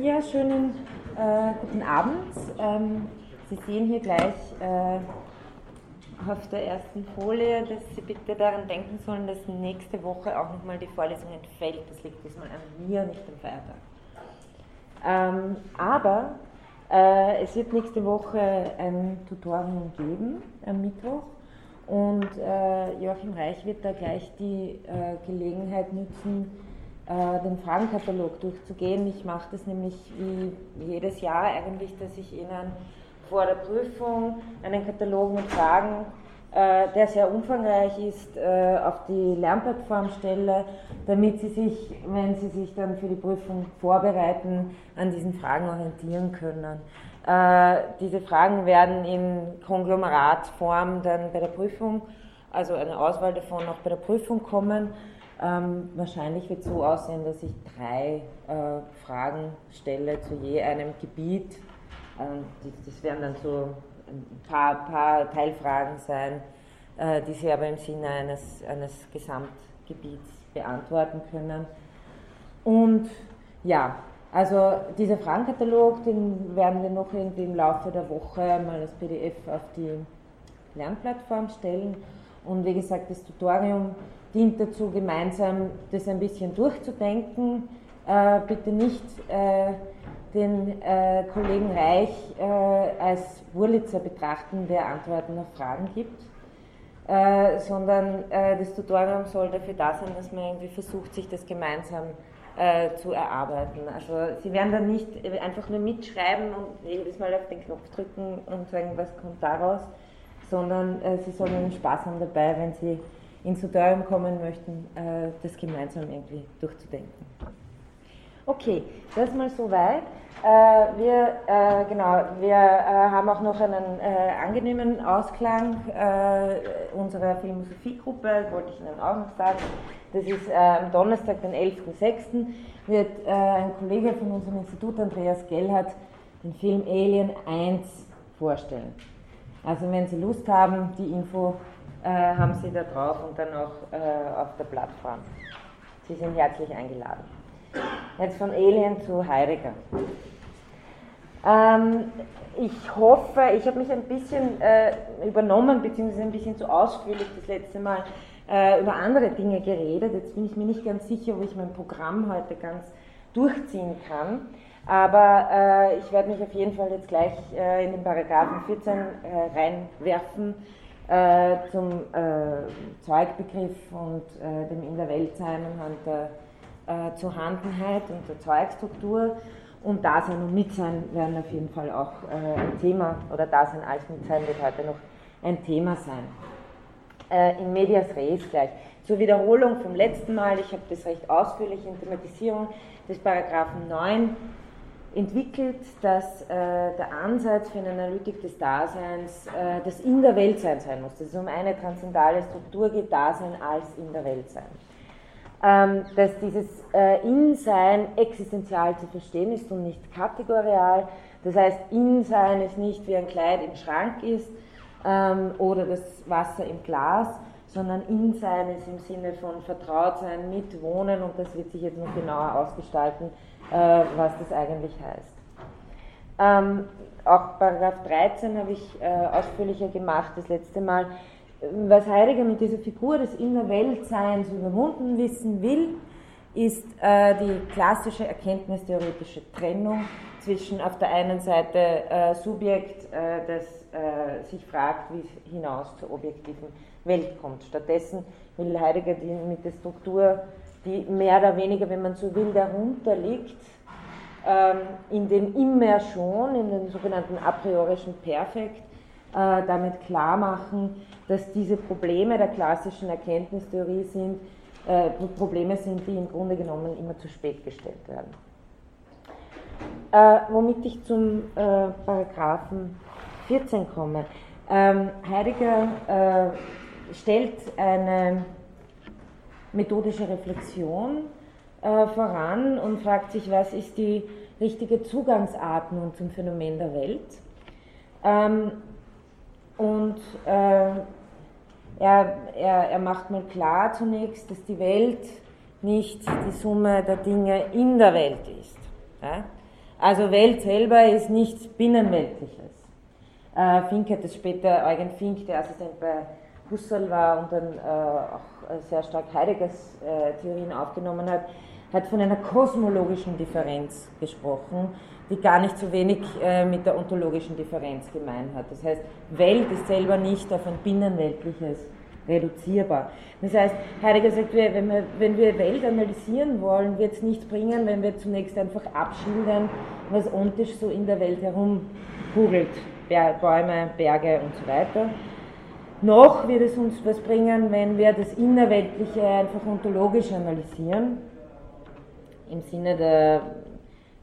Ja, schönen äh, guten Abend. Ähm, Sie sehen hier gleich äh, auf der ersten Folie, dass Sie bitte daran denken sollen, dass nächste Woche auch nochmal die Vorlesung entfällt. Das liegt diesmal an mir, nicht am Feiertag. Ähm, aber äh, es wird nächste Woche ein Tutorium geben am Mittwoch und äh, Joachim Reich wird da gleich die äh, Gelegenheit nutzen, äh, den Fragenkatalog durchzugehen. Ich mache das nämlich wie jedes Jahr eigentlich, dass ich Ihnen vor der Prüfung einen Katalog mit Fragen, äh, der sehr umfangreich ist, äh, auf die Lernplattform stelle, damit Sie sich, wenn Sie sich dann für die Prüfung vorbereiten, an diesen Fragen orientieren können. Diese Fragen werden in Konglomeratsform dann bei der Prüfung, also eine Auswahl davon auch bei der Prüfung kommen. Ähm, wahrscheinlich wird es so aussehen, dass ich drei äh, Fragen stelle zu je einem Gebiet. Ähm, das werden dann so ein paar, paar Teilfragen sein, äh, die Sie aber im Sinne eines, eines Gesamtgebiets beantworten können. Und ja, also dieser Fragenkatalog, den werden wir noch irgendwie im Laufe der Woche mal als PDF auf die Lernplattform stellen. Und wie gesagt, das Tutorium dient dazu, gemeinsam das ein bisschen durchzudenken. Äh, bitte nicht äh, den äh, Kollegen Reich als Wurlitzer betrachten, der Antworten auf Fragen gibt, sondern das Tutorium soll dafür da sein, dass man irgendwie versucht, sich das gemeinsam zu erarbeiten. Also Sie werden dann nicht einfach nur mitschreiben und jedes Mal auf den Knopf drücken und sagen, was kommt daraus, sondern Sie sollen Spaß haben dabei, wenn Sie ins Tutorium kommen möchten, äh, das gemeinsam irgendwie durchzudenken. Okay, das mal soweit. Äh, wir, äh, genau, wir haben auch noch einen angenehmen Ausklang unserer Philosophiegruppe, wollte ich Ihnen auch noch sagen. Das ist am Donnerstag, den 11.06. wird ein Kollege von unserem Institut, Andreas Gellhardt, den Film Alien 1 vorstellen. Also wenn Sie Lust haben, die Info haben Sie da drauf und dann auch äh, auf der Plattform. Sie sind herzlich eingeladen. Jetzt von Alien zu Heidegger. Ähm, ich hoffe, ich habe mich ein bisschen äh, übernommen, beziehungsweise ein bisschen zu ausführlich das letzte Mal äh, über andere Dinge geredet. Jetzt bin ich mir nicht ganz sicher, wo ich mein Programm heute ganz durchziehen kann. Aber äh, ich werde mich auf jeden Fall jetzt gleich äh, in den Paragraphen 14 reinwerfen äh, zum äh, Zeugbegriff und äh, dem In der Welt sein anhand der Zuhandenheit und der Zeugstruktur. Und Dasein und Mitsein werden auf jeden Fall auch äh, ein Thema, oder Dasein als Mitsein wird heute noch ein Thema sein. Äh, in Medias Res gleich. Zur Wiederholung vom letzten Mal, ich habe das recht ausführlich in Thematisierung des Paragraphen 9 entwickelt, dass äh, der Ansatz für eine Analytik des Daseins äh, das in der Welt sein sein muss, dass es um eine transzendale Struktur geht, Dasein als in der Welt sein. Ähm, dass dieses äh, In-Sein existenzial zu verstehen ist und nicht kategorial. Das heißt, In-Sein ist nicht wie ein Kleid im Schrank ist ähm, oder das Wasser im Glas, sondern In-Sein ist im Sinne von Vertrautsein, Mitwohnen und das wird sich jetzt noch genauer ausgestalten äh, was das eigentlich heißt. Ähm, auch Paragraph 13 habe ich äh, ausführlicher gemacht das letzte Mal. Was Heidegger mit dieser Figur des Innerweltseins überwunden wissen will, ist äh, die klassische erkenntnistheoretische Trennung zwischen auf der einen Seite äh, Subjekt, äh, das äh, sich fragt, wie es hinaus zur objektiven Welt kommt. Stattdessen will Heidegger die, mit der Struktur die mehr oder weniger, wenn man so will, darunter liegt, ähm, in den Immersion, in den sogenannten a priorischen Perfekt, äh, damit klar machen, dass diese Probleme der klassischen Erkenntnistheorie sind, äh, Probleme sind, die im Grunde genommen immer zu spät gestellt werden. Äh, womit ich zum äh, Paragraphen 14 komme. Ähm, Heidegger äh, stellt eine methodische Reflexion äh, voran und fragt sich, was ist die richtige Zugangsart nun zum Phänomen der Welt. Ähm, und äh, er, er, er macht mal klar zunächst, dass die Welt nicht die Summe der Dinge in der Welt ist. Ja? Also Welt selber ist nichts Binnenweltliches. Äh, Fink hat das später, Eugen Fink, der Assistent bei Husserl war und dann äh, auch sehr stark Heideggers äh, Theorien aufgenommen hat, hat von einer kosmologischen Differenz gesprochen, die gar nicht so wenig äh, mit der ontologischen Differenz gemein hat. Das heißt, Welt ist selber nicht auf ein binnenweltliches reduzierbar. Das heißt, Heidegger sagt, wenn wir, wenn wir Welt analysieren wollen, wird es nichts bringen, wenn wir zunächst einfach abschildern, was ontisch so in der Welt herumkugelt. Bäume, Berge und so weiter. Noch wird es uns was bringen, wenn wir das Innerweltliche einfach ontologisch analysieren, im Sinne der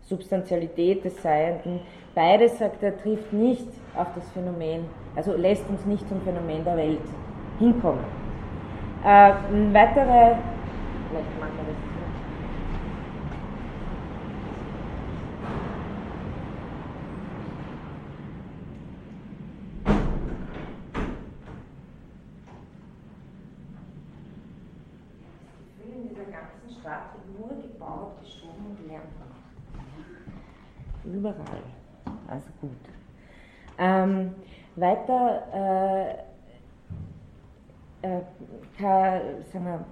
Substantialität des Seienden. Beides, sagt er, trifft nicht auf das Phänomen, also lässt uns nicht zum Phänomen der Welt hinkommen. Äh, weitere, vielleicht machen wir das in dieser ganzen Stadt nur gebaut, geschoben und Lärm Überall. Also gut. Ähm, weiter äh, äh, sagen wir,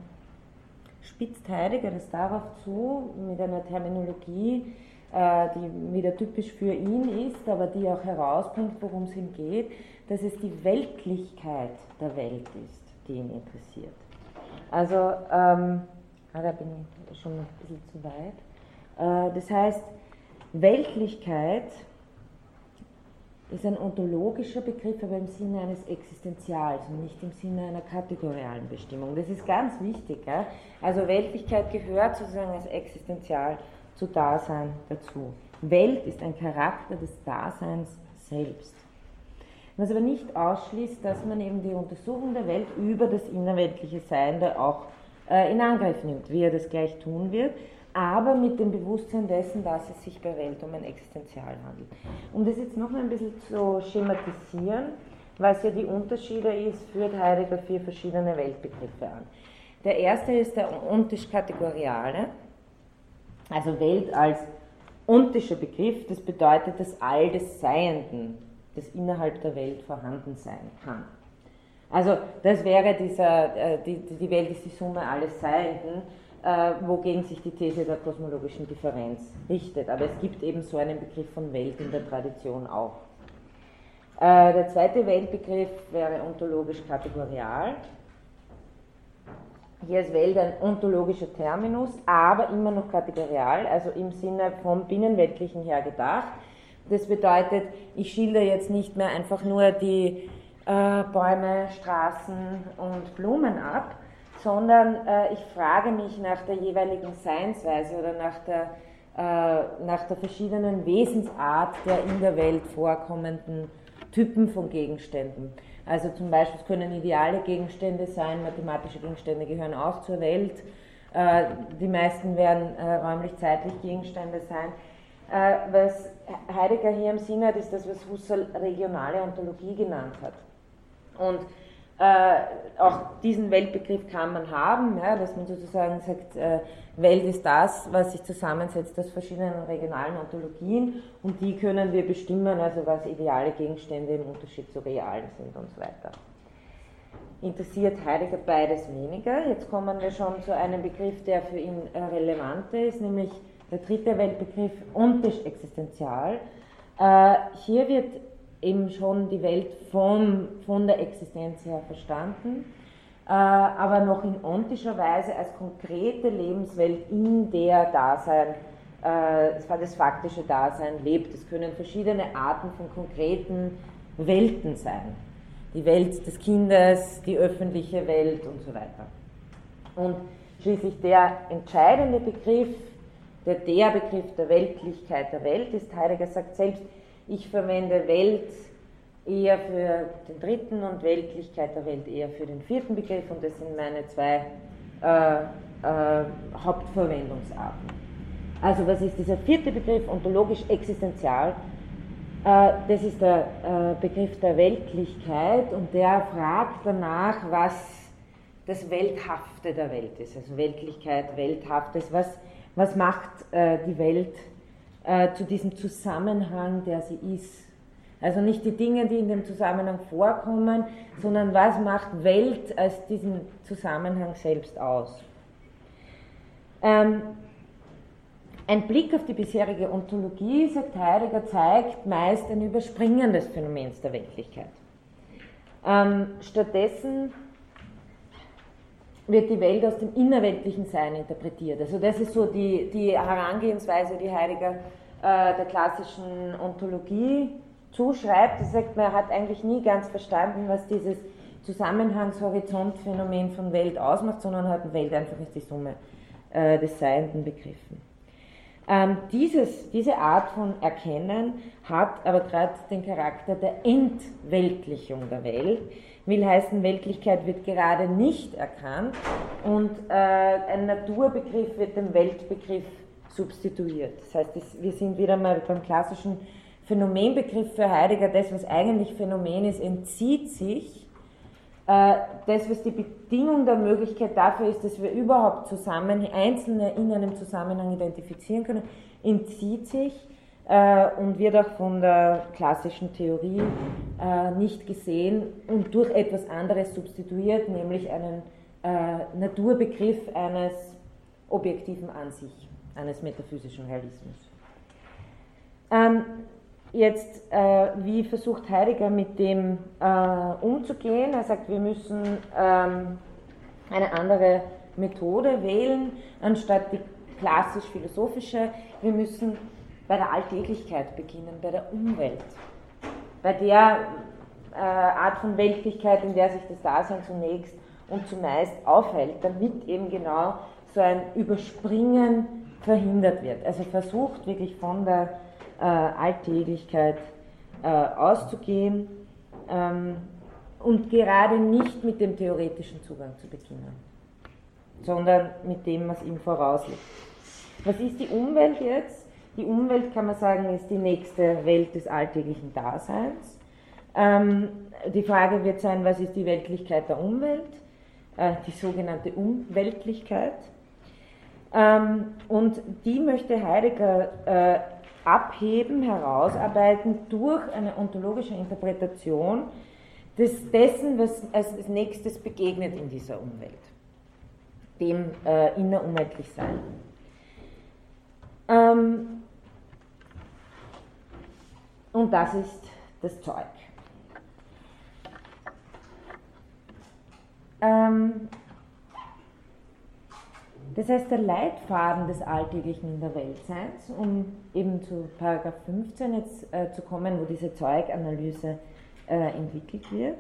spitzt Heidegger das darauf zu, mit einer Terminologie, äh, die wieder typisch für ihn ist, aber die auch herausbringt, worum es ihm geht, dass es die Weltlichkeit der Welt ist, die ihn interessiert. Also, ähm, ah, da bin ich schon ein bisschen zu weit. Äh, das heißt, Weltlichkeit ist ein ontologischer Begriff, aber im Sinne eines Existenzials und nicht im Sinne einer kategorialen Bestimmung. Das ist ganz wichtig. Ja? Also Weltlichkeit gehört sozusagen als Existenzial zu Dasein dazu. Welt ist ein Charakter des Daseins selbst. Was aber nicht ausschließt, dass man eben die Untersuchung der Welt über das innerweltliche Sein da auch äh, in Angriff nimmt, wie er das gleich tun wird aber mit dem Bewusstsein dessen, dass es sich bei Welt um ein Existenzial handelt. Um das jetzt noch ein bisschen zu schematisieren, was ja die Unterschiede ist, führt Heidegger vier verschiedene Weltbegriffe an. Der erste ist der ontisch-kategoriale, also Welt als ontischer Begriff, das bedeutet das All des Seienden, das innerhalb der Welt vorhanden sein kann. Also das wäre dieser, äh, die, die Welt ist die Summe alles Seienden wogegen sich die These der kosmologischen Differenz richtet. Aber es gibt eben so einen Begriff von Welt in der Tradition auch. Äh, der zweite Weltbegriff wäre ontologisch kategorial. Hier ist Welt ein ontologischer Terminus, aber immer noch kategorial, also im Sinne vom Binnenweltlichen her gedacht. Das bedeutet, ich schilder jetzt nicht mehr einfach nur die äh, Bäume, Straßen und Blumen ab, sondern äh, ich frage mich nach der jeweiligen Seinsweise oder nach der, äh, nach der verschiedenen Wesensart der in der Welt vorkommenden Typen von Gegenständen. Also zum Beispiel können ideale Gegenstände sein, mathematische Gegenstände gehören auch zur Welt. Äh, die meisten werden äh, räumlich-zeitlich Gegenstände sein. Äh, was Heidegger hier im Sinn hat, ist das, was Husserl regionale Ontologie genannt hat. Und äh, auch diesen Weltbegriff kann man haben, ja, dass man sozusagen sagt, äh, Welt ist das, was sich zusammensetzt aus verschiedenen regionalen Ontologien und die können wir bestimmen, also was ideale Gegenstände im Unterschied zu realen sind und so weiter. Interessiert Heidegger beides weniger. Jetzt kommen wir schon zu einem Begriff, der für ihn äh, relevant ist, nämlich der dritte Weltbegriff, ontisch existenzial. Äh, hier wird eben schon die Welt von, von der Existenz her verstanden, äh, aber noch in ontischer Weise als konkrete Lebenswelt, in der Dasein, äh, das faktische Dasein lebt. Es können verschiedene Arten von konkreten Welten sein. Die Welt des Kindes, die öffentliche Welt und so weiter. Und schließlich der entscheidende Begriff, der, der Begriff der Weltlichkeit der Welt ist, Heidegger sagt selbst, ich verwende Welt eher für den dritten und Weltlichkeit der Welt eher für den vierten Begriff und das sind meine zwei äh, äh, Hauptverwendungsarten. Also was ist dieser vierte Begriff, ontologisch existenzial? Äh, das ist der äh, Begriff der Weltlichkeit und der fragt danach, was das Welthafte der Welt ist. Also Weltlichkeit, Welthaftes, was, was macht äh, die Welt äh, zu diesem Zusammenhang, der sie ist. Also nicht die Dinge, die in dem Zusammenhang vorkommen, sondern was macht Welt als diesen Zusammenhang selbst aus. Ähm, ein Blick auf die bisherige Ontologie, sagt Heidegger, zeigt meist ein Überspringen des Phänomens der Weltlichkeit. Ähm, stattdessen wird die Welt aus dem innerweltlichen Sein interpretiert. Also das ist so die, die Herangehensweise, die Heidegger äh, der klassischen Ontologie zuschreibt. Er sagt, man hat eigentlich nie ganz verstanden, was dieses Zusammenhangshorizontphänomen von Welt ausmacht, sondern hat Welt einfach als die Summe äh, des Seienden begriffen. Ähm, dieses, diese Art von Erkennen hat aber gerade den Charakter der Entweltlichung der Welt. Will heißen, Weltlichkeit wird gerade nicht erkannt und äh, ein Naturbegriff wird dem Weltbegriff substituiert. Das heißt, das, wir sind wieder mal beim klassischen Phänomenbegriff für Heidegger. Das, was eigentlich Phänomen ist, entzieht sich äh, das, was die Bedingung der Möglichkeit dafür ist, dass wir überhaupt zusammen, Einzelne in einem Zusammenhang identifizieren können, entzieht sich äh, und wird auch von der klassischen Theorie äh, nicht gesehen und durch etwas anderes substituiert, nämlich einen Naturbegriff eines objektiven An sich, eines metaphysischen Realismus. Ähm, Jetzt, äh, wie versucht Heidegger mit dem äh, umzugehen? Er sagt, wir müssen ähm, eine andere Methode wählen, anstatt die klassisch-philosophische. Wir müssen bei der Alltäglichkeit beginnen, bei der Umwelt, bei der äh, Art von Weltlichkeit, in der sich das Dasein zunächst und zumeist aufhält, damit eben genau so ein Überspringen verhindert wird. Also versucht wirklich von der äh, Alltäglichkeit äh, auszugehen ähm, und gerade nicht mit dem theoretischen Zugang zu beginnen, sondern mit dem, was ihm vorausliegt. Was ist die Umwelt jetzt? Die Umwelt, kann man sagen, ist die nächste Welt des alltäglichen Daseins. Ähm, die Frage wird sein, was ist die Weltlichkeit der Umwelt? Äh, die sogenannte Umweltlichkeit. Ähm, und die möchte Heidegger äh, abheben, herausarbeiten durch eine ontologische Interpretation des, dessen, was als nächstes begegnet in dieser Umwelt, dem äh, innerumweltlich Sein. Ähm, und das ist das Zeug. Ähm, das heißt, der Leitfaden des Alltäglichen in der Weltseins, um eben zu Paragraph 15 jetzt äh, zu kommen, wo diese Zeuganalyse äh, entwickelt wird,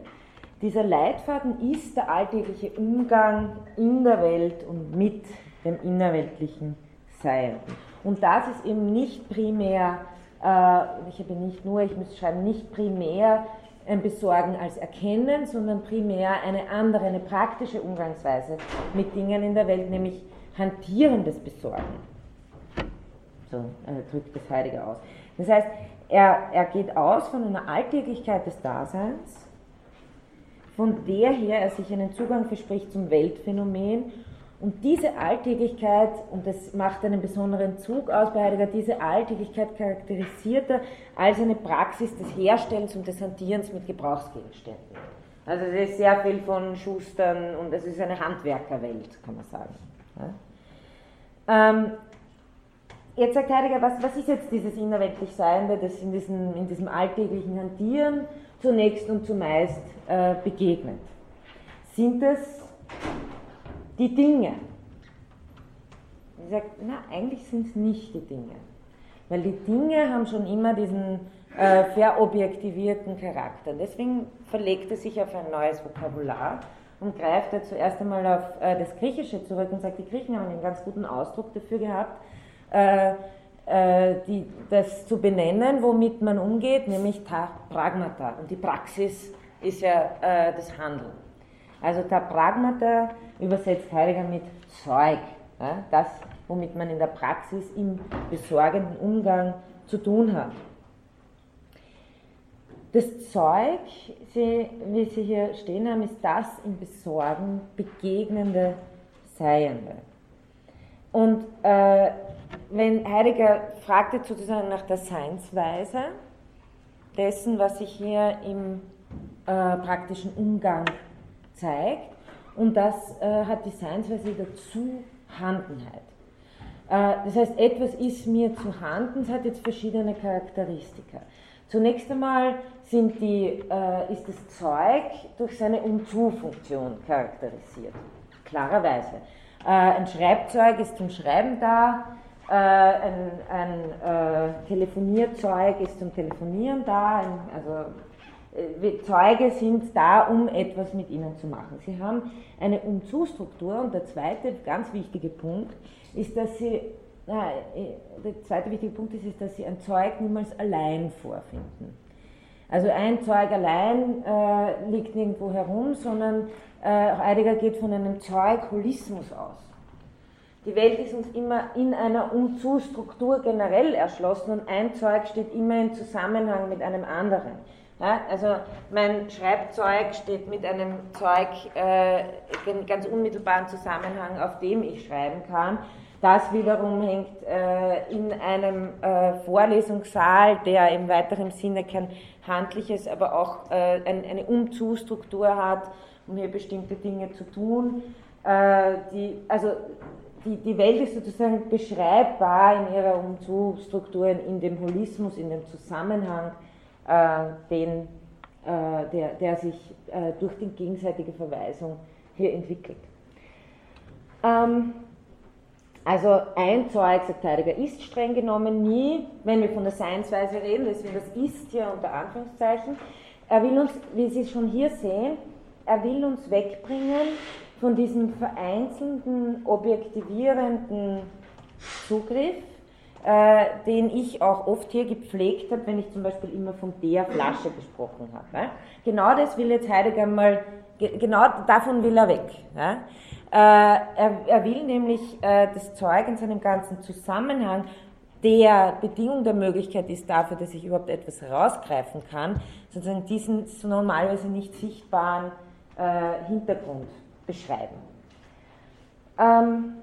dieser Leitfaden ist der alltägliche Umgang in der Welt und mit dem innerweltlichen Sein. Und das ist eben nicht primär, ich habe nicht nur, ich muss schreiben, nicht primär ein Besorgen als Erkennen, sondern primär eine andere, eine praktische Umgangsweise mit Dingen in der Welt, nämlich hantierendes Besorgen. So äh, drückt das Heidegger aus. Das heißt, er, er geht aus von einer Alltäglichkeit des Daseins, von der her er sich einen Zugang verspricht zum Weltphänomen. Und diese Alltäglichkeit, und das macht einen besonderen Zug aus bei Heidegger, diese Alltäglichkeit charakterisiert er als eine Praxis des Herstellens und des Hantierens mit Gebrauchsgegenständen. Also es ist sehr viel von Schustern und es ist eine Handwerkerwelt, kann man sagen. Ähm, jetzt sagt Heidegger, was, was ist jetzt dieses innerweltlich Seiende, das in diesem, in diesem alltäglichen Hantieren zunächst und zumeist äh, begegnet? Sind es die Dinge? Er sagt, na, eigentlich sind es nicht die Dinge. Weil die Dinge haben schon immer diesen äh, verobjektivierten Charakter. Deswegen verlegt er sich auf ein neues Vokabular und greift er zuerst einmal auf äh, das Griechische zurück und sagt, die Griechen haben einen ganz guten Ausdruck dafür gehabt, äh, äh, die, das zu benennen, womit man umgeht, nämlich ta pragmata. Und die Praxis ist ja äh, das Handeln. Also ta pragmata übersetzt Heidegger mit Zeug, ja, das, womit man in der Praxis im besorgenden Umgang zu tun hat. Das Zeug, wie Sie hier stehen haben, ist das im Besorgen begegnende Seiende. Und äh, wenn Heidegger fragte sozusagen nach der Seinsweise dessen, was sich hier im äh, praktischen Umgang zeigt, und das äh, hat die Seinsweise der Zuhandenheit. Äh, das heißt, etwas ist mir zu Handen, es hat jetzt verschiedene Charakteristika. Zunächst einmal die, äh, ist das Zeug durch seine Um-Zu-Funktion charakterisiert, klarerweise. Äh, ein Schreibzeug ist zum Schreiben da, äh, ein, ein äh, Telefonierzeug ist zum Telefonieren da, ein, also Zeuge sind da, um etwas mit ihnen zu machen. Sie haben eine Um-Zu-Struktur und der zweite ganz wichtige Punkt ist, dass sie, na, der zweite wichtige Punkt ist, ist, dass sie ein Zeug niemals allein vorfinden. Also ein Zeug allein äh, liegt nirgendwo herum, sondern äh, Heidegger geht von einem Zeug-Holismus aus. Die Welt ist uns immer in einer Um-Zu-Struktur generell erschlossen und ein Zeug steht immer in Zusammenhang mit einem anderen. Ja, also mein Schreibzeug steht mit einem Zeug äh, in ganz unmittelbaren Zusammenhang, auf dem ich schreiben kann. Das wiederum hängt äh, in einem äh, Vorlesungssaal, der im weiteren Sinne kein handliches, aber auch äh, ein, eine Umzustruktur hat, um hier bestimmte Dinge zu tun. Äh, die, also die, die Welt ist sozusagen beschreibbar in ihrer Umzustruktur, in dem Holismus, in dem Zusammenhang den, äh, der, der sich äh, durch die gegenseitige Verweisung hier entwickelt. Ähm, also ein Zeug, sagt Heidegger, ist streng genommen nie, wenn wir von der Seinsweise reden, deswegen das ist hier unter Anführungszeichen, er will uns, wie Sie schon hier sehen, er will uns wegbringen von diesem vereinzelten, objektivierenden Zugriff äh, den ich auch oft hier gepflegt habe, wenn ich zum Beispiel immer von der Flasche gesprochen habe. Genau das will jetzt Heidegger mal, genau davon will er weg. Äh, er, er, will nämlich äh, das Zeug in seinem ganzen Zusammenhang, der Bedingung der Möglichkeit ist dafür, dass ich überhaupt etwas rausgreifen kann, sozusagen diesen normalerweise nicht sichtbaren äh, Hintergrund beschreiben. Ähm,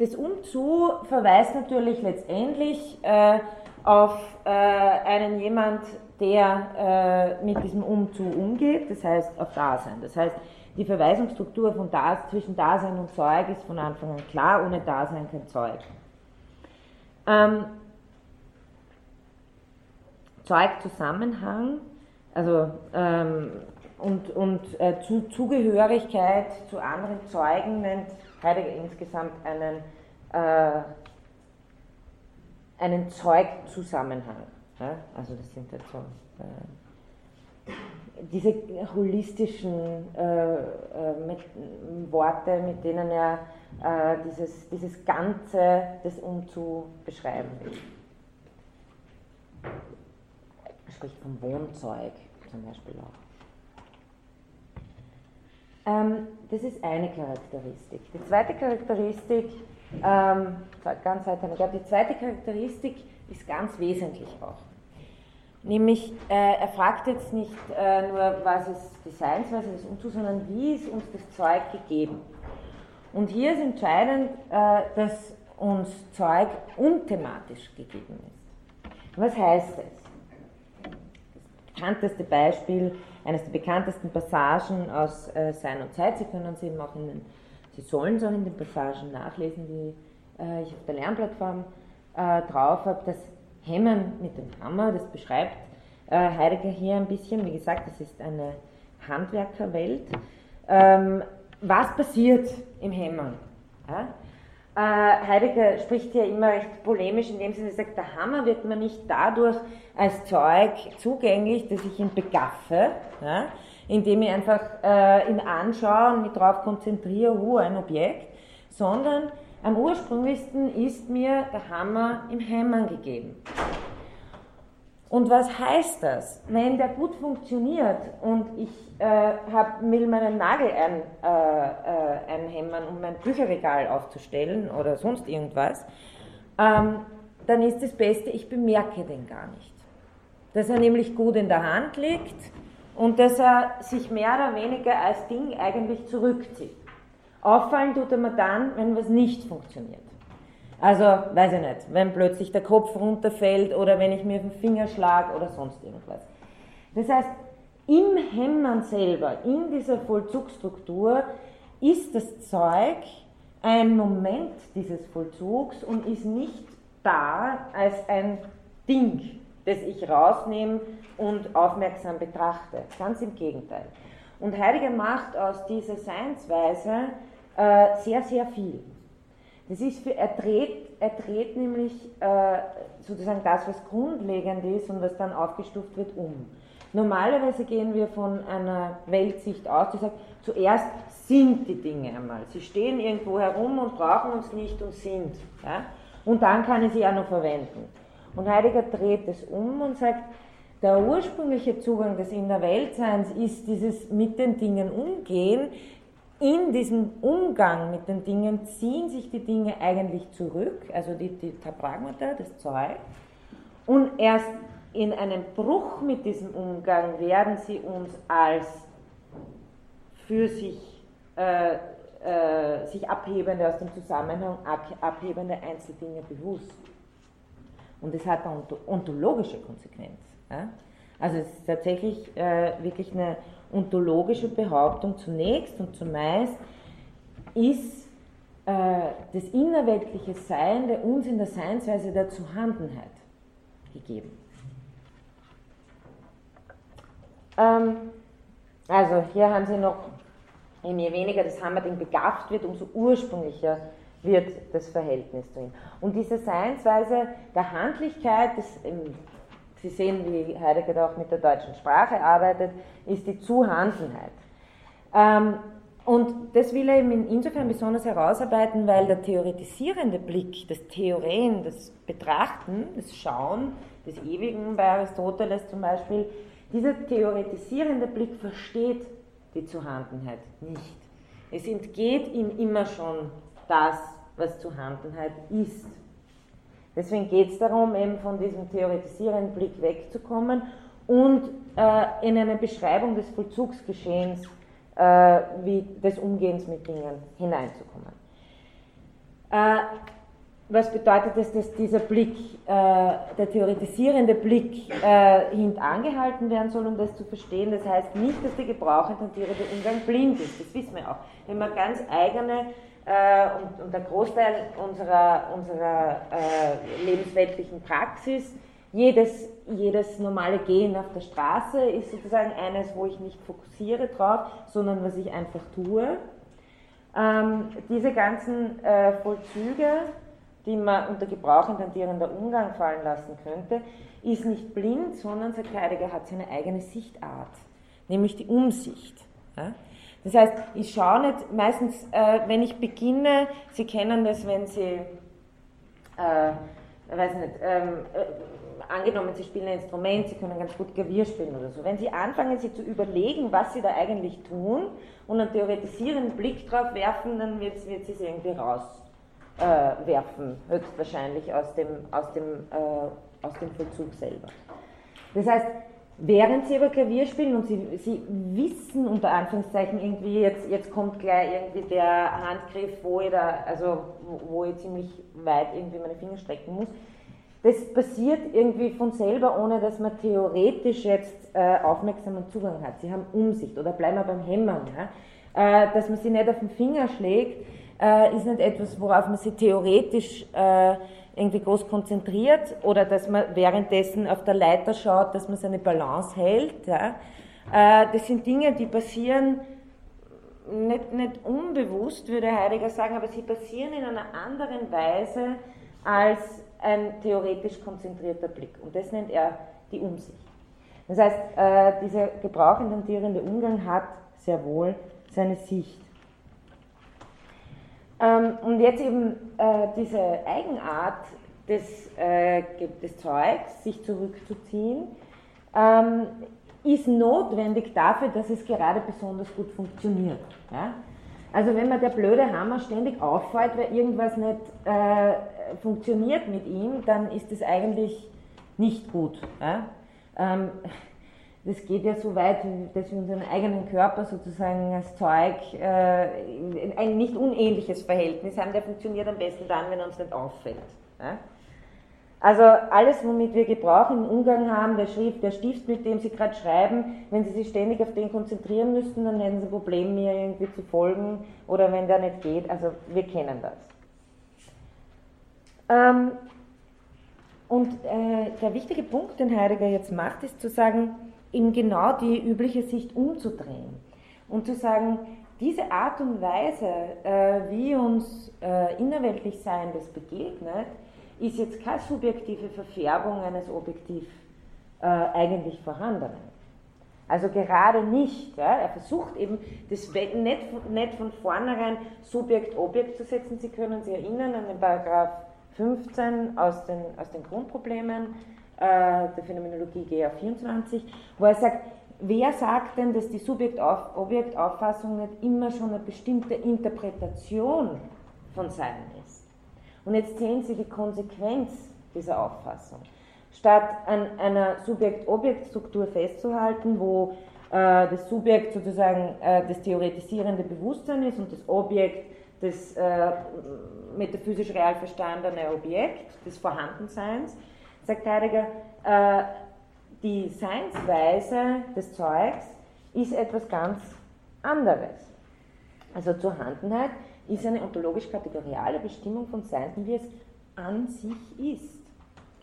Das Umzu verweist natürlich letztendlich äh, auf äh, einen jemand, der äh, mit diesem Umzu umgeht, das heißt auf Dasein. Das heißt, die Verweisungsstruktur von das, zwischen Dasein und Zeug ist von Anfang an klar, ohne Dasein kein Zeug. Ähm, Zeugzusammenhang, also ähm, und, und äh, zu, Zugehörigkeit zu anderen Zeugen nennt Heidegger insgesamt einen, äh, einen Zeugzusammenhang. Ja? Also das sind halt so äh, diese holistischen äh, äh, mit, Worte, mit denen er äh, dieses, dieses Ganze des Umzu beschreiben will. Er spricht vom Wohnzeug zum Beispiel auch. Ähm, das ist eine Charakteristik. Die zweite Charakteristik, ähm, ganz weiter, die zweite Charakteristik ist ganz wesentlich auch. Nämlich, äh, er fragt jetzt nicht äh, nur, was ist die Seinsweise des Unzu, sondern wie ist uns das Zeug gegeben. Und hier ist entscheidend, äh, dass uns Zeug unthematisch gegeben ist. Was heißt das? Das bekannteste Beispiel eines der bekanntesten Passagen aus äh, Sein und Zeit. Sie können sie eben auch in den, Sie sollen es auch in den Passagen nachlesen, die äh, ich auf der Lernplattform äh, drauf habe. Das Hämmern mit dem Hammer, das beschreibt äh, Heidegger hier ein bisschen. Wie gesagt, das ist eine Handwerkerwelt. Ähm, was passiert im Hämmern? Ja? Äh, Heidegger spricht ja immer recht polemisch, indem er sagt, der Hammer wird mir nicht dadurch als Zeug zugänglich, dass ich ihn begaffe, ja, indem ich einfach äh, ihn anschaue und mich darauf konzentriere, uh, ein Objekt, sondern am ursprünglichsten ist mir der Hammer im Hämmern gegeben. Und was heißt das? Wenn der gut funktioniert und ich äh, hab, will meinen Nagel ein, äh, äh, einhämmern, um mein Bücherregal aufzustellen oder sonst irgendwas, ähm, dann ist das Beste, ich bemerke den gar nicht. Dass er nämlich gut in der Hand liegt und dass er sich mehr oder weniger als Ding eigentlich zurückzieht. Auffallen tut er mir dann, wenn was nicht funktioniert. Also, weiß ich nicht, wenn plötzlich der Kopf runterfällt oder wenn ich mir den Finger schlage oder sonst irgendwas. Das heißt, im Hämmern selber, in dieser Vollzugsstruktur, ist das Zeug ein Moment dieses Vollzugs und ist nicht da als ein Ding, das ich rausnehme und aufmerksam betrachte. Ganz im Gegenteil. Und Heidegger macht aus dieser Seinsweise äh, sehr, sehr viel. Das ist für, er, dreht, er dreht nämlich äh, sozusagen das, was grundlegend ist und was dann aufgestuft wird, um. Normalerweise gehen wir von einer Weltsicht aus, die sagt, zuerst sind die Dinge einmal. Sie stehen irgendwo herum und brauchen uns nicht und sind. Ja? Und dann kann ich sie auch noch verwenden. Und Heidegger dreht es um und sagt, der ursprüngliche Zugang des Innerweltseins ist dieses mit den Dingen umgehen. In diesem Umgang mit den Dingen ziehen sich die Dinge eigentlich zurück, also die, die Tapragmata, das Zeug. Und erst in einem Bruch mit diesem Umgang werden sie uns als für sich, äh, äh, sich abhebende, aus dem Zusammenhang abhebende Einzeldinge bewusst. Und das hat eine ontologische Konsequenz. Ja? Also es ist tatsächlich äh, wirklich eine ontologische Behauptung zunächst und zumeist ist äh, das innerweltliche Sein der uns in der Seinsweise der Zuhandenheit gegeben. Ähm, also hier haben Sie noch, je weniger das Hammerding begafft wird, umso ursprünglicher wird das Verhältnis drin. Und diese Seinsweise der Handlichkeit, ähm, Sie sehen, wie Heidegger auch mit der deutschen Sprache arbeitet, ist die Zuhandenheit. Ähm, und das will er eben insofern besonders herausarbeiten, weil der theoretisierende Blick, das Theorem, das Betrachten, das Schauen des Ewigen bei Aristoteles zum Beispiel, dieser theoretisierende Blick versteht die Zuhandenheit nicht. Es entgeht ihm immer schon das, was Zuhandenheit ist. Deswegen geht es darum, eben von diesem theoretisierenden Blick wegzukommen und äh, in eine Beschreibung des Vollzugsgeschehens äh, wie des Umgehens mit Dingen hineinzukommen. Äh, was bedeutet das, dass dieser Blick, äh, der theoretisierende Blick äh, hintangehalten werden soll, um das zu verstehen? Das heißt nicht, dass der gebrauchententierende Umgang blind ist, das wissen wir auch. Wenn man ganz eigene äh, und, und, der Großteil unserer, unserer äh, lebensweltlichen Praxis, jedes, jedes normale Gehen auf der Straße ist sozusagen eines, wo ich nicht fokussiere drauf, sondern was ich einfach tue. Ähm, diese ganzen äh, Vollzüge, die man unter Gebrauch intendierender Umgang fallen lassen könnte, ist nicht blind, sondern, sagt Heidegger, hat seine eigene Sichtart, nämlich die Umsicht. Ja? Das heißt, ich schaue nicht, meistens, äh, wenn ich beginne, Sie kennen das, wenn Sie, äh, weiß nicht, ähm, äh, angenommen, Sie spielen ein Instrument, Sie können ganz gut Klavier spielen oder so. Wenn Sie anfangen, sich zu überlegen, was Sie da eigentlich tun und einen theoretisierenden Blick drauf werfen, dann wird, wird Sie es irgendwie raus äh, werfen, höchstwahrscheinlich aus dem, aus, dem, äh, aus dem Vollzug selber. Das heißt, während sie aber Klavier spielen und sie, sie wissen unter Anführungszeichen irgendwie, jetzt, jetzt kommt gleich irgendwie der Handgriff, wo ich da, also wo ich ziemlich weit irgendwie meine Finger strecken muss, das passiert irgendwie von selber, ohne dass man theoretisch jetzt äh, aufmerksamen Zugang hat. Sie haben Umsicht oder bleiben wir beim Hämmern, ja? äh, dass man sie nicht auf den Finger schlägt, äh, ist nicht etwas, worauf man sich theoretisch äh, irgendwie groß konzentriert oder dass man währenddessen auf der Leiter schaut, dass man seine Balance hält. Ja. Äh, das sind Dinge, die passieren nicht, nicht unbewusst, würde Heidegger sagen, aber sie passieren in einer anderen Weise als ein theoretisch konzentrierter Blick. Und das nennt er die Umsicht. Das heißt, äh, dieser gebrauchintendierende Umgang hat sehr wohl seine Sicht. Ähm, und jetzt eben äh, diese Eigenart des, äh, des Zeugs, sich zurückzuziehen, ähm, ist notwendig dafür, dass es gerade besonders gut funktioniert. Ja? Also wenn man der blöde Hammer ständig auffällt, weil irgendwas nicht äh, funktioniert mit ihm, dann ist es eigentlich nicht gut. Ja? Ähm, das geht ja so weit, dass wir unseren eigenen Körper sozusagen als Zeug äh, ein nicht unähnliches Verhältnis haben, der funktioniert am besten dann, wenn er uns nicht auffällt. Ja? Also alles, womit wir Gebrauch im Umgang haben, der, Schrift, der Stift, mit dem Sie gerade schreiben, wenn Sie sich ständig auf den konzentrieren müssten, dann hätten Sie ein Problem, mir irgendwie zu folgen oder wenn der nicht geht. Also wir kennen das. Ähm, und äh, der wichtige Punkt, den Heidegger jetzt macht, ist zu sagen, eben genau die übliche Sicht umzudrehen und zu sagen, diese Art und Weise, äh, wie uns äh, innerweltlich Seiendes begegnet, ist jetzt keine subjektive Verfärbung eines objektiv äh, eigentlich vorhandenen. Also gerade nicht. Ja? Er versucht eben, das nicht, nicht von vornherein Subjekt-Objekt zu setzen. Sie können sich erinnern an den Paragraph 15 aus den, aus den Grundproblemen der Phänomenologie GA 24, wo er sagt, wer sagt denn, dass die Subjekt-Objekt-Auffassung nicht immer schon eine bestimmte Interpretation von Sein ist? Und jetzt sehen Sie die Konsequenz dieser Auffassung. Statt an einer Subjekt-Objekt-Struktur festzuhalten, wo äh, das Subjekt sozusagen äh, das theoretisierende Bewusstsein ist und das Objekt das äh, metaphysisch real verstandene Objekt des Vorhandenseins, sagt Heidegger, äh, die Seinsweise des Zeugs ist etwas ganz anderes. Also zur Handenheit ist eine ontologisch-kategoriale Bestimmung von Sein, wie es an sich ist.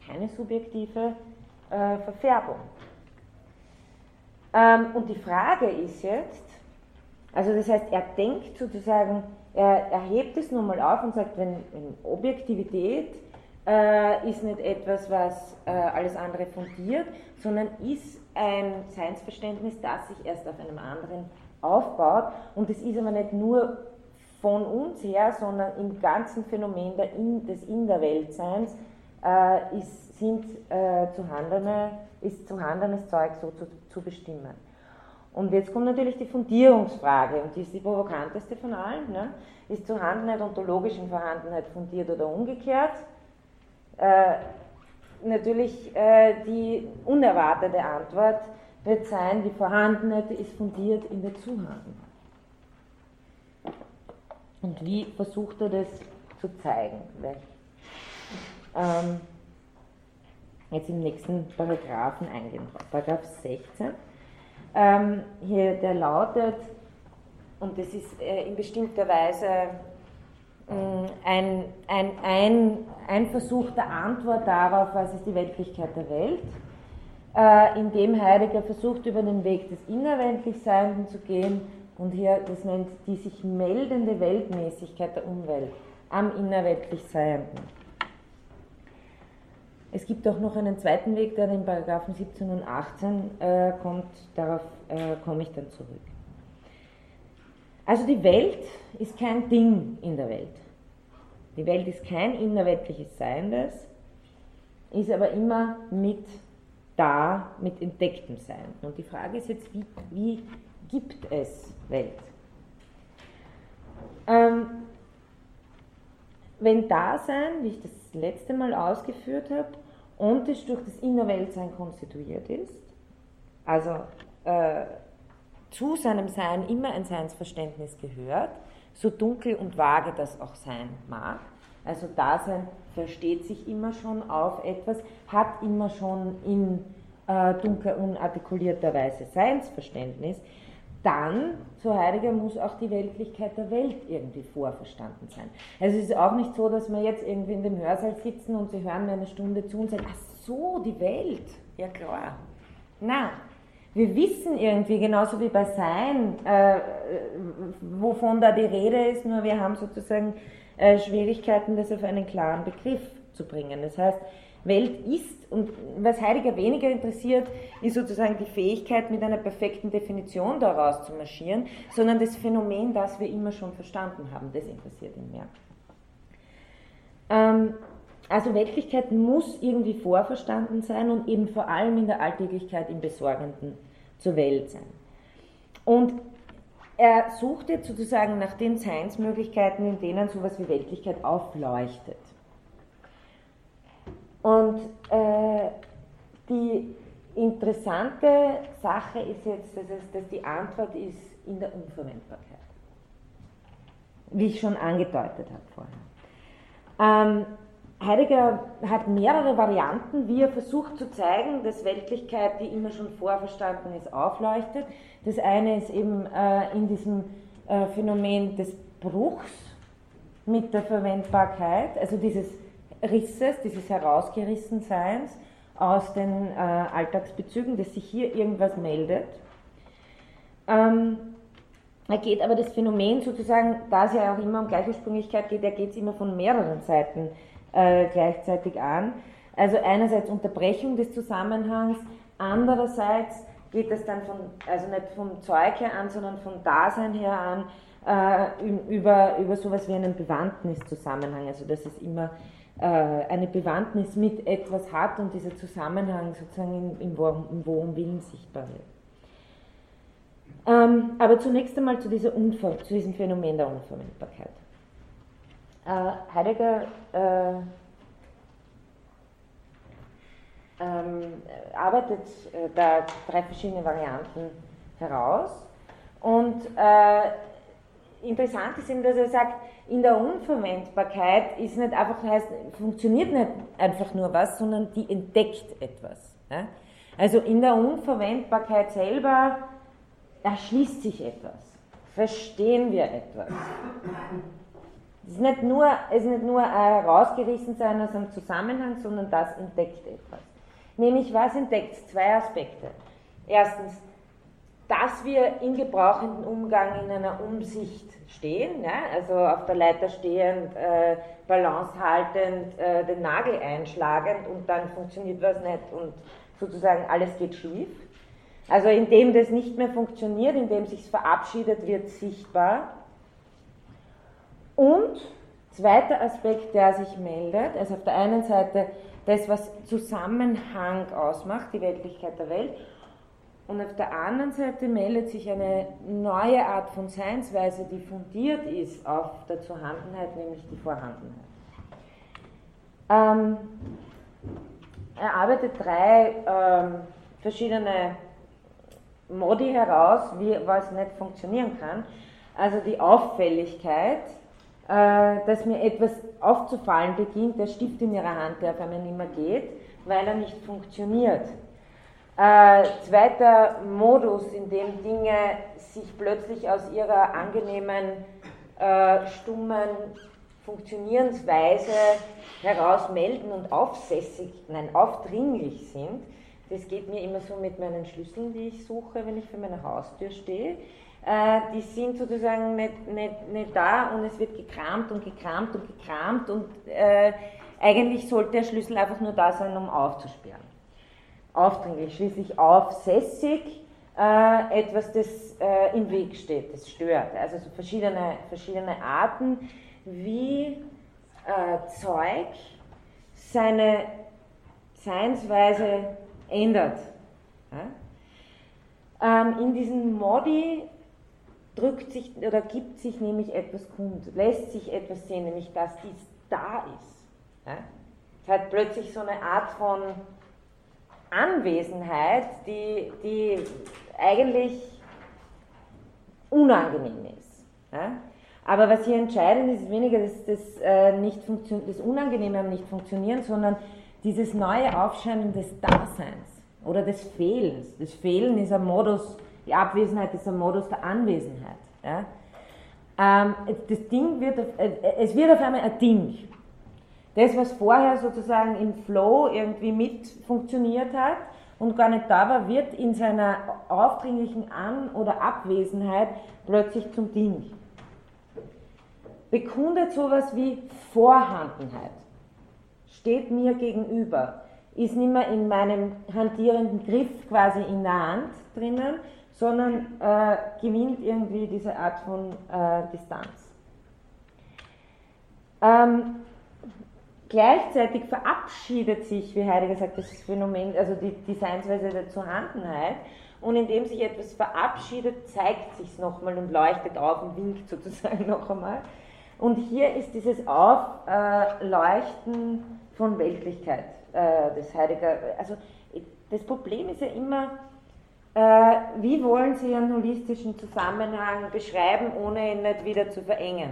Keine subjektive äh, Verfärbung. Ähm, und die Frage ist jetzt, also das heißt, er denkt sozusagen, er, hebt es nun mal auf und sagt, wenn Objektivität äh, ist nicht etwas, was äh, alles andere fundiert, sondern ist ein Seinsverständnis, das sich erst auf einem anderen aufbaut. Und es ist aber nicht nur von uns her, sondern im ganzen Phänomen in, des In der Weltseins äh, ist, sind, äh, zu handene, ist zu handelndes Zeug so zu, zu bestimmen. Und jetzt kommt natürlich die Fundierungsfrage, und die ist die provokanteste von allen. Ne? Ist zu Handelnheit ontologisch in Vorhandenheit fundiert oder umgekehrt? Äh, natürlich äh, die unerwartete Antwort wird sein, die Vorhandenheit ist fundiert in der Zuhandlung. Und wie versucht er das zu zeigen? Ähm, jetzt im nächsten Paragraphen eingehen. Paragraph 16. Ähm, hier, der lautet, und das ist äh, in bestimmter Weise ein, ein, ein, ein Versuch der Antwort darauf, was ist die Weltlichkeit der Welt, äh, indem Heidegger versucht, über den Weg des Innerweltlichseienden zu gehen und hier, das nennt die sich meldende Weltmäßigkeit der Umwelt am Innerweltlichseienden. Es gibt auch noch einen zweiten Weg, der in Paragraphen 17 und 18 äh, kommt, darauf äh, komme ich dann zurück. Also die Welt ist kein Ding in der Welt. Die Welt ist kein innerweltliches Seiendes, ist aber immer mit da, mit entdecktem Sein. Und die Frage ist jetzt, wie, wie gibt es Welt? Ähm, wenn Dasein, wie ich das letzte Mal ausgeführt habe, ontisch durch das Innerweltsein konstituiert ist, also äh, zu seinem Sein immer ein Seinsverständnis gehört, so dunkel und vage das auch sein mag. Also Dasein versteht sich immer schon auf etwas, hat immer schon in äh, dunkler, unartikulierter Weise Seinsverständnis, dann, so Heidegger, muss auch die Weltlichkeit der Welt irgendwie vorverstanden sein. Also es ist auch nicht so, dass wir jetzt irgendwie in dem Hörsaal sitzen und sie hören mir eine Stunde zu und sagen, ach so, die Welt, ja klar. Na, wir wissen irgendwie, genauso wie bei Sein, äh, wovon da die Rede ist, nur wir haben sozusagen äh, Schwierigkeiten, das auf einen klaren Begriff zu bringen. Das heißt, Welt ist, und was Heidegger weniger interessiert, ist sozusagen die Fähigkeit, mit einer perfekten Definition daraus zu marschieren, sondern das Phänomen, das wir immer schon verstanden haben, das interessiert ihn mehr. Ähm, also Weltlichkeit muss irgendwie vorverstanden sein und eben vor allem in der Alltäglichkeit im Besorgenden zur Welt sein. Und er sucht jetzt sozusagen nach den Seinsmöglichkeiten, in denen sowas wie Weltlichkeit aufleuchtet. Und äh, die interessante Sache ist jetzt, dass, es, dass die Antwort ist in der Unverwendbarkeit. Wie ich schon angedeutet habe vorher. Ähm, Heidegger hat mehrere Varianten, wie er versucht zu zeigen, dass Weltlichkeit, die immer schon vorverstanden ist, aufleuchtet. Das eine ist eben äh, in diesem äh, Phänomen des Bruchs mit der Verwendbarkeit, also dieses Risses, dieses Herausgerissenseins aus den äh, Alltagsbezügen, dass sich hier irgendwas meldet. Ähm, er geht aber das Phänomen sozusagen, da es ja auch immer um Gleichursprünglichkeit geht, er geht es immer von mehreren Seiten äh, gleichzeitig an. Also einerseits Unterbrechung des Zusammenhangs, andererseits geht es dann von, also nicht vom Zeug her an, sondern vom Dasein her an, äh, über, über sowas wie einen Bewandtniszusammenhang, also dass es immer äh, eine Bewandtnis mit etwas hat und dieser Zusammenhang sozusagen im, im, im Willen sichtbar wird. Ähm, aber zunächst einmal zu, dieser Unver zu diesem Phänomen der Unverwendbarkeit. Äh, Heidegger äh, ähm, arbeitet äh, da drei verschiedene Varianten heraus und äh, interessant ist eben, dass er sagt, in der Unverwendbarkeit ist nicht einfach heißt, funktioniert nicht einfach nur was, sondern die entdeckt etwas. Ja? Also in der Unverwendbarkeit selber erschließt sich etwas, verstehen wir etwas. Es ist nicht nur, ist nicht nur ein Herausgerissensein aus einem Zusammenhang, sondern das entdeckt etwas. Nämlich was entdeckt? Zwei Aspekte. Erstens, dass wir in gebrauchenden Umgang in einer Umsicht stehen, ja, also auf der Leiter stehend, äh, Balance haltend, äh, den Nagel einschlagend und dann funktioniert was nicht und sozusagen alles geht schief. Also indem das nicht mehr funktioniert, indem sich verabschiedet wird, sichtbar. Und zweiter Aspekt, der sich meldet, also auf der einen Seite das, was Zusammenhang ausmacht, die Weltlichkeit der Welt, und auf der anderen Seite meldet sich eine neue Art von Seinsweise, die fundiert ist auf der Zuhandenheit, nämlich die Vorhandenheit. Ähm, er arbeitet drei ähm, verschiedene Modi heraus, wie was nicht funktionieren kann. Also die Auffälligkeit, dass mir etwas aufzufallen beginnt, der Stift in ihrer Hand, der auf einmal nicht mehr geht, weil er nicht funktioniert. Äh, zweiter Modus, in dem Dinge sich plötzlich aus ihrer angenehmen, äh, stummen Funktionierensweise heraus melden und aufsässig, nein, aufdringlich sind. Das geht mir immer so mit meinen Schlüsseln, die ich suche, wenn ich vor meiner Haustür stehe äh, die sind sozusagen nicht, nicht, nicht da und es wird gekramt und gekramt und gekramt und äh, eigentlich sollte der Schlüssel einfach nur da sein, um aufzusperren. Aufdringlich, schließlich aufsässig, äh, etwas, das äh, im Weg steht, das stört. Also so verschiedene, verschiedene Arten, wie äh, Zeug seine Seinsweise ändert. Ja? Ähm, in diesen Modi drückt sich oder gibt sich nämlich etwas kund, lässt sich etwas sehen, nämlich dass dies da ist. Ja? Es hat plötzlich so eine Art von Anwesenheit, die, die eigentlich unangenehm ist. Ja? Aber was hier entscheidend ist, ist weniger das, das, äh, nicht das Unangenehme am Nicht-Funktionieren, sondern dieses neue Aufscheinen des Daseins oder des Fehlens. Das Fehlen ist ein Modus die Abwesenheit ist ein Modus der Anwesenheit. Ja? Ähm, das Ding wird, äh, es wird auf einmal ein Ding. Das, was vorher sozusagen im Flow irgendwie mit funktioniert hat und gar nicht da war, wird in seiner aufdringlichen An- oder Abwesenheit plötzlich zum Ding. Bekundet sowas wie Vorhandenheit. Steht mir gegenüber. Ist nicht mehr in meinem hantierenden Griff quasi in der Hand drinnen, sondern äh, gewinnt irgendwie diese Art von äh, Distanz. Ähm, gleichzeitig verabschiedet sich, wie Heidegger sagt, das Phänomen, also die, Seinsweise der Zuhandenheit, und indem sich etwas verabschiedet, zeigt sich es nochmal und leuchtet auf und winkt sozusagen noch einmal. Und hier ist dieses Aufleuchten von Weltlichkeit, äh, das Heidegger, also das Problem ist ja immer, äh, wie wollen Sie einen holistischen Zusammenhang beschreiben, ohne ihn nicht wieder zu verengen?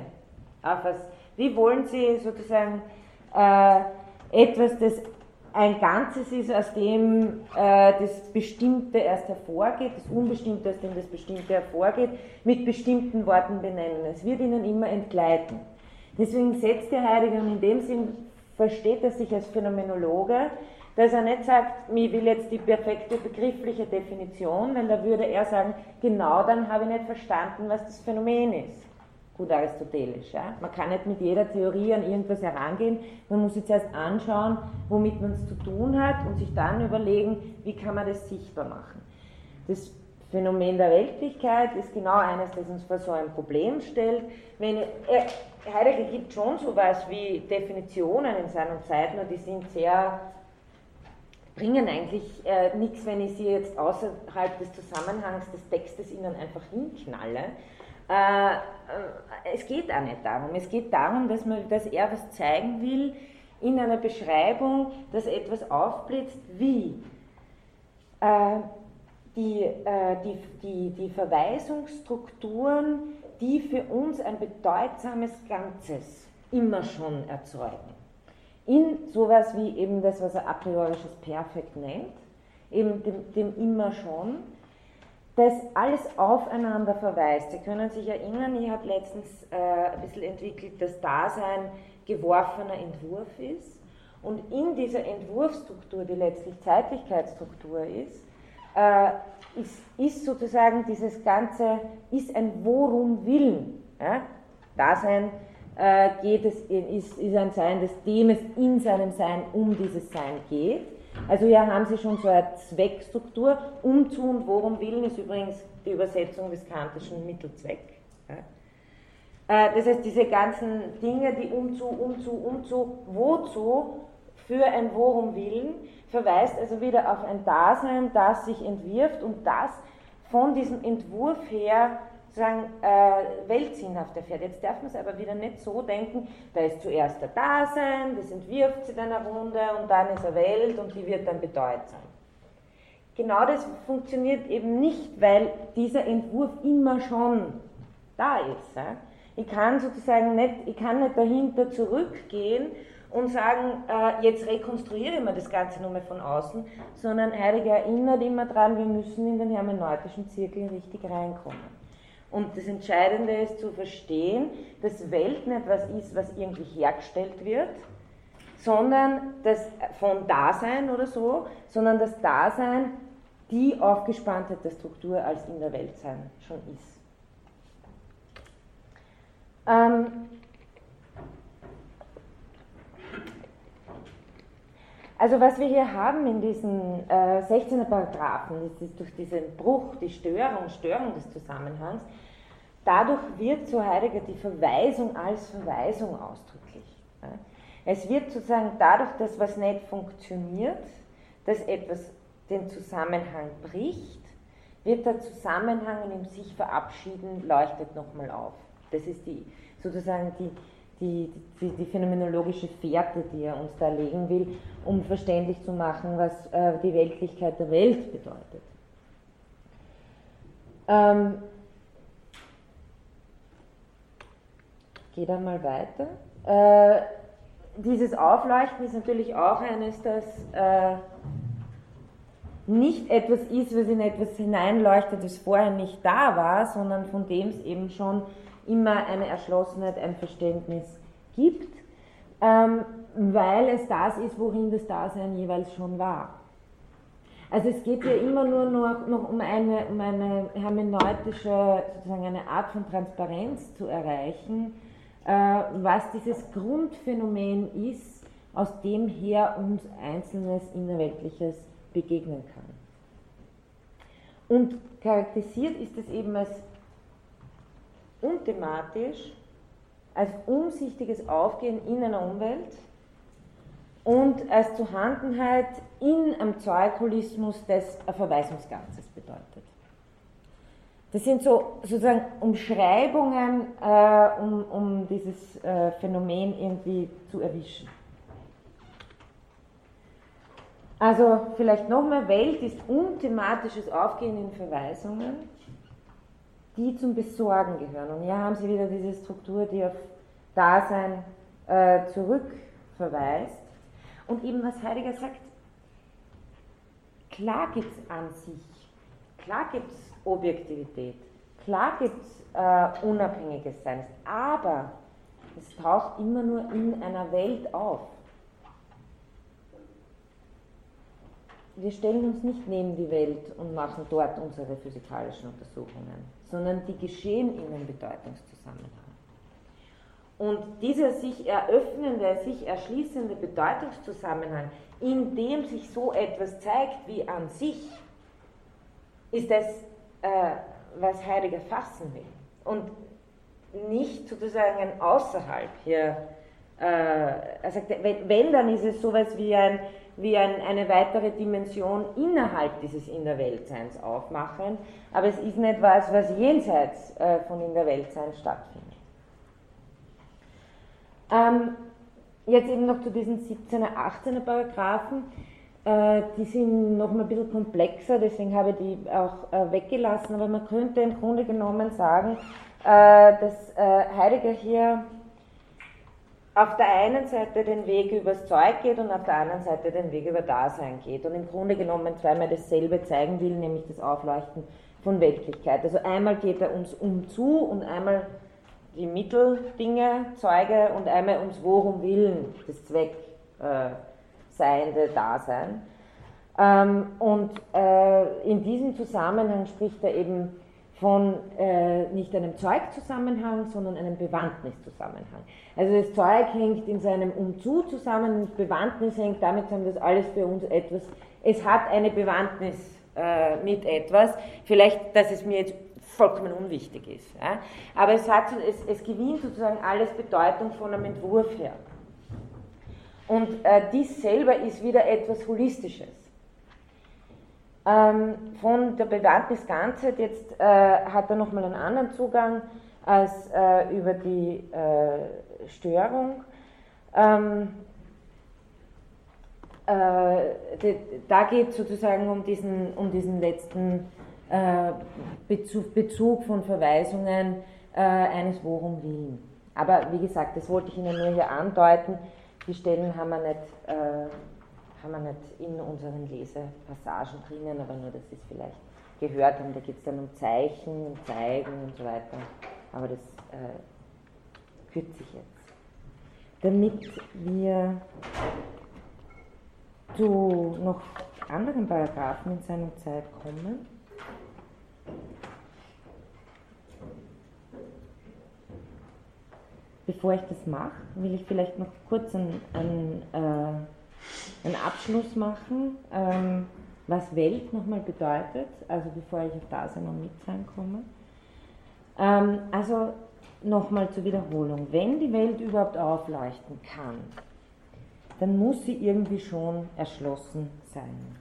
Wie wollen Sie sozusagen äh, etwas, das ein Ganzes ist, aus dem äh, das Bestimmte erst hervorgeht, das Unbestimmte, aus dem das Bestimmte hervorgeht, mit bestimmten Worten benennen. Es wird Ihnen immer entgleiten. Deswegen setzt der und in dem Sinn versteht er sich als Phänomenologe, dass er nicht sagt, ich will jetzt die perfekte begriffliche Definition, denn da würde er sagen, genau dann habe ich nicht verstanden, was das Phänomen ist. Gut aristotelisch. Ja? Man kann nicht mit jeder Theorie an irgendwas herangehen, man muss sich zuerst anschauen, womit man es zu tun hat und sich dann überlegen, wie kann man das sichtbar machen. Das Phänomen der Weltlichkeit ist genau eines, das uns vor so ein Problem stellt. Wenn, äh, Heidegger gibt schon so etwas wie Definitionen in seiner Zeit, nur die sind sehr bringen eigentlich äh, nichts, wenn ich sie jetzt außerhalb des Zusammenhangs des Textes ihnen einfach hinknalle. Äh, äh, es geht auch nicht darum. Es geht darum, dass, man, dass er was zeigen will in einer Beschreibung, dass etwas aufblitzt, wie äh, die, äh, die, die, die Verweisungsstrukturen, die für uns ein bedeutsames Ganzes immer schon erzeugen in sowas wie eben das, was er a priorisches Perfekt nennt, eben dem, dem immer schon, das alles aufeinander verweist. Sie können sich erinnern, ich habe letztens äh, ein bisschen entwickelt, dass Dasein geworfener Entwurf ist. Und in dieser Entwurfsstruktur, die letztlich Zeitlichkeitsstruktur ist, äh, ist, ist, sozusagen dieses Ganze, ist ein Worum Willen. Ja? Dasein geht es, ist, ist ein Sein, das dem es in seinem Sein um dieses Sein geht. Also hier haben Sie schon so eine Zweckstruktur. Umzu und worum willen ist übrigens die Übersetzung des kantischen Mittelzweck. Äh, das heißt, diese ganzen Dinge, die umzu, umzu, umzu, wozu, für ein worum willen, verweist also wieder auf ein Dasein, das sich entwirft und das von diesem Entwurf her sozusagen äh, weltsinnhaft erfährt. Jetzt darf man es aber wieder nicht so denken, da ist zuerst der Dasein, das entwirft sich dann eine Runde und dann ist eine Welt und die wird dann bedeutsam. Genau das funktioniert eben nicht, weil dieser Entwurf immer schon da ist. Ja? Ich kann sozusagen nicht, ich kann nicht dahinter zurückgehen und sagen, äh, jetzt rekonstruiere ich mir das Ganze nur mal von außen, sondern Heidegger erinnert immer daran, wir müssen in den hermeneutischen Zirkel richtig reinkommen. Und das Entscheidende ist zu verstehen, dass Welt nicht was ist, was irgendwie hergestellt wird, sondern das von Dasein oder so, sondern das Dasein die Aufgespanntheit der Struktur als in der Welt sein schon ist. Ähm, Also was wir hier haben in diesen äh, 16er Paragraphen, durch diesen Bruch, die Störung, Störung des Zusammenhangs, Dadurch wird so Heidegger die Verweisung als Verweisung ausdrücklich. Es wird sozusagen dadurch, dass was nicht funktioniert, dass etwas den Zusammenhang bricht, wird der Zusammenhang in dem sich verabschieden, leuchtet nochmal auf. Das ist die, sozusagen die, die, die, die, phänomenologische Fährte, die er uns da legen will, um verständlich zu machen, was äh, die Weltlichkeit der Welt bedeutet. Ähm, gehe dann mal weiter. Äh, dieses Aufleuchten ist natürlich auch eines, das äh, nicht etwas ist, was in etwas hineinleuchtet, das vorher nicht da war, sondern von dem es eben schon immer eine Erschlossenheit, ein Verständnis gibt, ähm, weil es das ist, worin das Dasein jeweils schon war. Also es geht ja immer nur noch, noch um, eine, um eine hermeneutische, sozusagen eine Art von Transparenz zu erreichen, was dieses Grundphänomen ist, aus dem her uns Einzelnes Innerweltliches begegnen kann. Und charakterisiert ist es eben als unthematisch, als umsichtiges Aufgehen in einer Umwelt und als Zuhandenheit in einem Zeugholismus, das ein Verweisungsganzes bedeutet. Das sind so sozusagen Umschreibungen, äh, um, um dieses äh, Phänomen irgendwie zu erwischen. Also vielleicht nochmal, Welt ist unthematisches Aufgehen in Verweisungen, die zum Besorgen gehören. Und hier haben Sie wieder diese Struktur, die auf Dasein äh, zurückverweist. Und eben was Heidegger sagt, klar gibt es an sich, klar gibt es Objektivität, klar gibt es äh, unabhängiges Sein, aber es taucht immer nur in einer Welt auf. Wir stellen uns nicht neben die Welt und machen dort unsere physikalischen Untersuchungen, sondern die geschehen in einem Bedeutungszusammenhang. Und dieser sich eröffnende, sich erschließende Bedeutungszusammenhang, in dem sich so etwas zeigt wie an sich, ist das, was Heidegger fassen will. Und nicht sozusagen Außerhalb hier. Äh, er sagt, wenn, wenn, dann ist es sowas wie, ein, wie ein, eine weitere Dimension innerhalb dieses Innerweltseins aufmachen, aber es ist nicht was, was jenseits äh, von Innerweltsein stattfindet. Ähm, jetzt eben noch zu diesen 17er, 18er Paragraphen. Äh, die sind noch mal ein bisschen komplexer, deswegen habe ich die auch äh, weggelassen, aber man könnte im Grunde genommen sagen, äh, dass Heidegger hier auf der einen Seite den Weg übers Zeug geht und auf der anderen Seite den Weg über Dasein geht und im Grunde genommen zweimal dasselbe zeigen will, nämlich das Aufleuchten von Weltlichkeit. Also einmal geht er ums Umzu und einmal die Mitteldinge, Zeuge und einmal ums Worum Willen, das Zweck äh, seiende Dasein. Ähm, und äh, in diesem Zusammenhang spricht er eben von äh, nicht einem Zeugzusammenhang, sondern einem Bewandtniszusammenhang. Also das Zeug hängt in seinem Umzu zusammen und Bewandtnis hängt damit zusammen, dass alles für uns etwas, es hat eine Bewandtnis äh, mit etwas, vielleicht, dass es mir jetzt vollkommen unwichtig ist. Ja? Aber es, hat, es, es gewinnt sozusagen alles Bedeutung von einem Entwurf her. Und äh, dies selber ist wieder etwas Holistisches. Ähm, von der Bewandtnis Ganzheit jetzt äh, hat er nochmal einen anderen Zugang als äh, über die äh, Störung. Ähm, äh, de, da geht es sozusagen um diesen, um diesen letzten äh, Bezug, Bezug, von Verweisungen eines Worum Wien. Aber wie gesagt, das wollte ich Ihnen nur hier andeuten. Die Stellen haben wir nicht, äh, haben wir nicht in unseren Lesepassagen drinnen, aber nur, dass Sie es vielleicht gehört haben. Da geht es dann um Zeichen, um Zeigen und so weiter. Aber das äh, kürze ich jetzt. Damit wir zu noch anderen Paragraphen in seiner Zeit kommen. Bevor ich das mache, will ich vielleicht noch kurz einen, einen, äh, einen Abschluss machen, ähm, was Welt nochmal bedeutet, also bevor ich auf Dasein und Mitsein komme. Ähm, also nochmal zur Wiederholung. Wenn die Welt überhaupt aufleuchten kann, dann muss sie irgendwie schon erschlossen sein.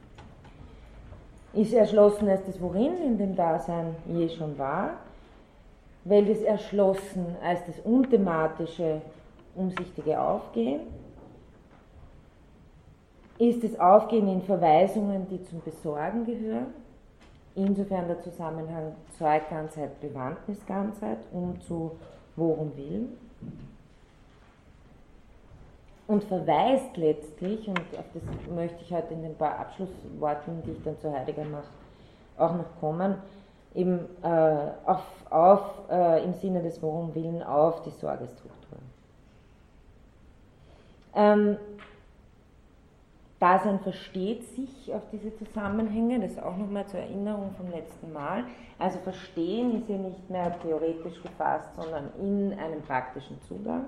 Ist erschlossen als das Worin in dem Dasein je schon war, Welt ist erschlossen als das unthematische, umsichtige Aufgehen, ist das Aufgehen in Verweisungen, die zum Besorgen gehören, insofern der Zusammenhang Zeugganzheit, Bewandtnisganzheit und zu worum will und verweist letztlich, und auf das möchte ich heute in den paar Abschlussworten, die ich dann zu Heidegger mache, auch noch kommen, eben äh, auf, auf äh, im Sinne des Worum Willen auf die Sorgestruktur. Ähm, Dasein versteht sich auf diese Zusammenhänge, das auch nochmal zur Erinnerung vom letzten Mal. Also verstehen ist hier nicht mehr theoretisch gefasst, sondern in einem praktischen Zugang.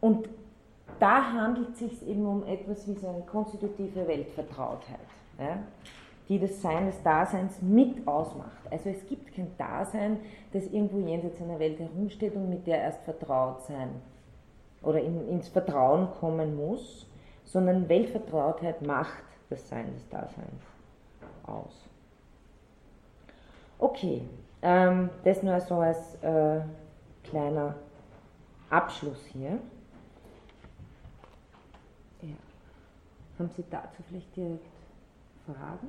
Und da handelt es sich eben um etwas wie so eine konstitutive Weltvertrautheit, ja, die das Sein des Daseins mit ausmacht. Also es gibt kein Dasein, das irgendwo jenseits einer Welt herumsteht und mit der erst vertraut sein oder in, ins Vertrauen kommen muss, sondern Weltvertrautheit macht das Sein des Daseins aus. Okay, ähm, das nur so als äh, kleiner Abschluss hier. Ja. Haben Sie dazu vielleicht direkt Fragen?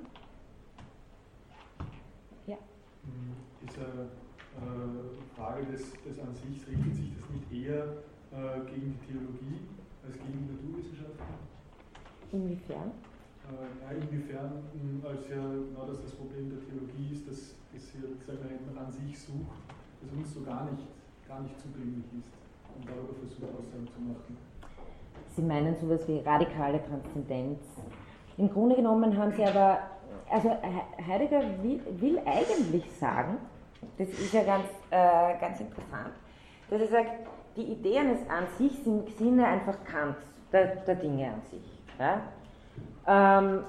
Ja. Hm, diese äh, Frage des, des an sich, richtet sich das nicht eher äh, gegen die Theologie als gegen die Naturwissenschaften? Inwiefern? Äh, ja, inwiefern, hm, als ja genau das das Problem der Theologie ist, dass, dass sie sagen an sich sucht, das uns so gar nicht, gar nicht zugänglich ist und darüber versucht, Aussagen zu machen. Sie meinen sowas wie radikale Transzendenz. Im Grunde genommen haben Sie aber, also Heidegger will, will eigentlich sagen, das ist ja ganz, äh, ganz interessant, dass er sagt, die Ideen an sich sind im Sinne einfach Kants, der, der Dinge an sich. Ja? Ähm,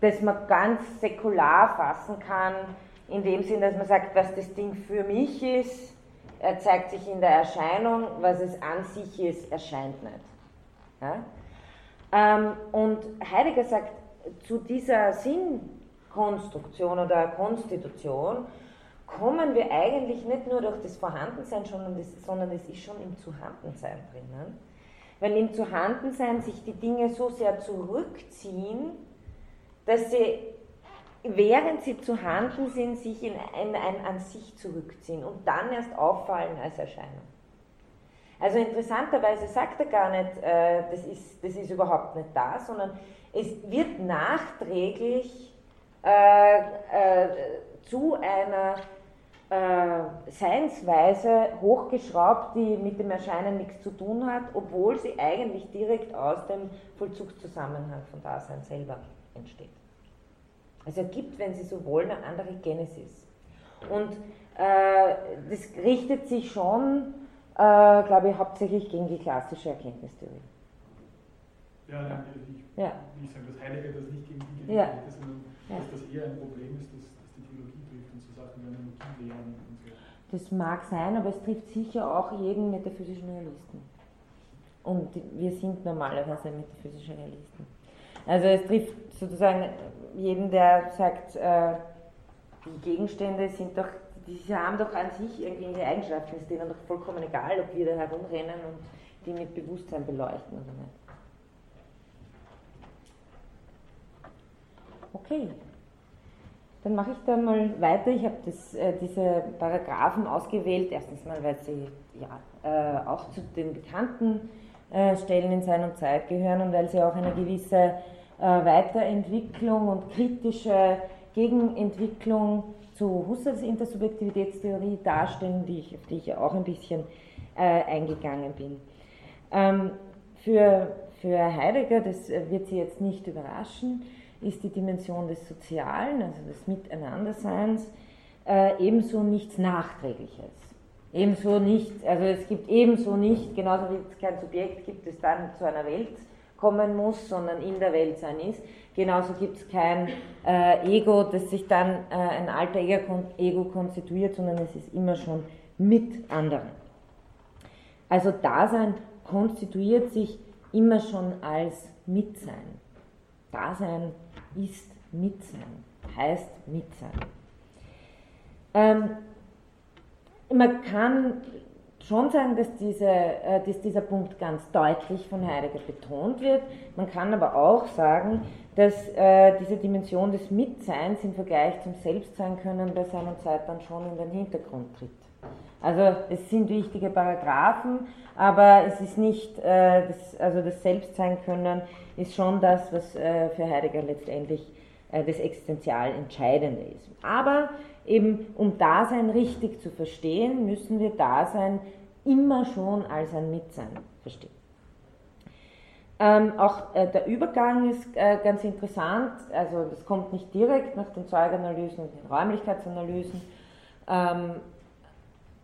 dass man ganz säkular fassen kann, in dem Sinn, dass man sagt, was das Ding für mich ist, er zeigt sich in der Erscheinung, was es an sich ist, erscheint nicht. Ja? Ähm, und Heidegger sagt, zu dieser Sinnkonstruktion oder Konstitution kommen wir eigentlich nicht nur durch das Vorhandensein, sondern es ist schon im Zuhandensein drinnen. Weil im Zuhandensein sich die Dinge so sehr zurückziehen, dass sie, während sie zu handeln sind, sich in ein, ein an sich zurückziehen und dann erst auffallen als Erscheinung. Also interessanterweise sagt er gar nicht, äh, das, ist, das ist überhaupt nicht da, sondern es wird nachträglich äh, äh, zu einer äh, Seinsweise hochgeschraubt, die mit dem Erscheinen nichts zu tun hat, obwohl sie eigentlich direkt aus dem Vollzugszusammenhang von Dasein selber entsteht. Also er gibt, wenn Sie so wollen, eine andere Genesis. Und äh, das richtet sich schon äh, glaube ich, hauptsächlich gegen die klassische Erkenntnistheorie. Ja, nein, ich ja. will sagen, dass Heidegger das nicht gegen die ja. ist, sondern ja. dass das eher ein Problem ist, dass, dass die Theologie trifft und so Sachen wie Analogielehren und so. Das mag sein, aber es trifft sicher auch jeden metaphysischen Realisten. Und wir sind normalerweise metaphysische Realisten. Also es trifft sozusagen jeden, der sagt, äh, die Gegenstände sind doch die haben doch an sich irgendwelche Eigenschaften, ist denen doch vollkommen egal, ob wir da herumrennen und die mit Bewusstsein beleuchten oder nicht. Okay, dann mache ich da mal weiter. Ich habe äh, diese Paragraphen ausgewählt, erstens mal, weil sie ja, äh, auch zu den bekannten äh, Stellen in Sein und Zeit gehören und weil sie auch eine gewisse äh, Weiterentwicklung und kritische Gegenentwicklung zu Husserls Intersubjektivitätstheorie darstellen, die ich, auf die ich auch ein bisschen äh, eingegangen bin. Ähm, für, für Heidegger, das wird Sie jetzt nicht überraschen, ist die Dimension des Sozialen, also des Miteinanderseins, äh, ebenso nichts Nachträgliches. Ebenso nicht, also es gibt ebenso nicht, genauso wie es kein Subjekt gibt, das dann zu einer Welt kommen muss, sondern in der Welt sein ist, Genauso gibt es kein äh, Ego, das sich dann äh, ein alter Ego konstituiert, sondern es ist immer schon mit anderen. Also Dasein konstituiert sich immer schon als Mitsein. Dasein ist Mitsein, heißt Mitsein. Ähm, man kann schon sagen, dass, diese, äh, dass dieser Punkt ganz deutlich von Heidegger betont wird. Man kann aber auch sagen, dass äh, diese Dimension des Mitseins im Vergleich zum Selbstsein können bei seiner Zeit dann schon in den Hintergrund tritt. Also es sind wichtige Paragraphen, aber es ist nicht, äh, also das Selbstsein können ist schon das, was für Heidegger letztendlich das existenzial Entscheidende ist. Aber eben um Dasein richtig zu verstehen, müssen wir Dasein immer schon als ein Mitsein verstehen. Ähm, auch äh, der Übergang ist äh, ganz interessant, also das kommt nicht direkt nach den Zeuganalysen und den Räumlichkeitsanalysen. Ähm,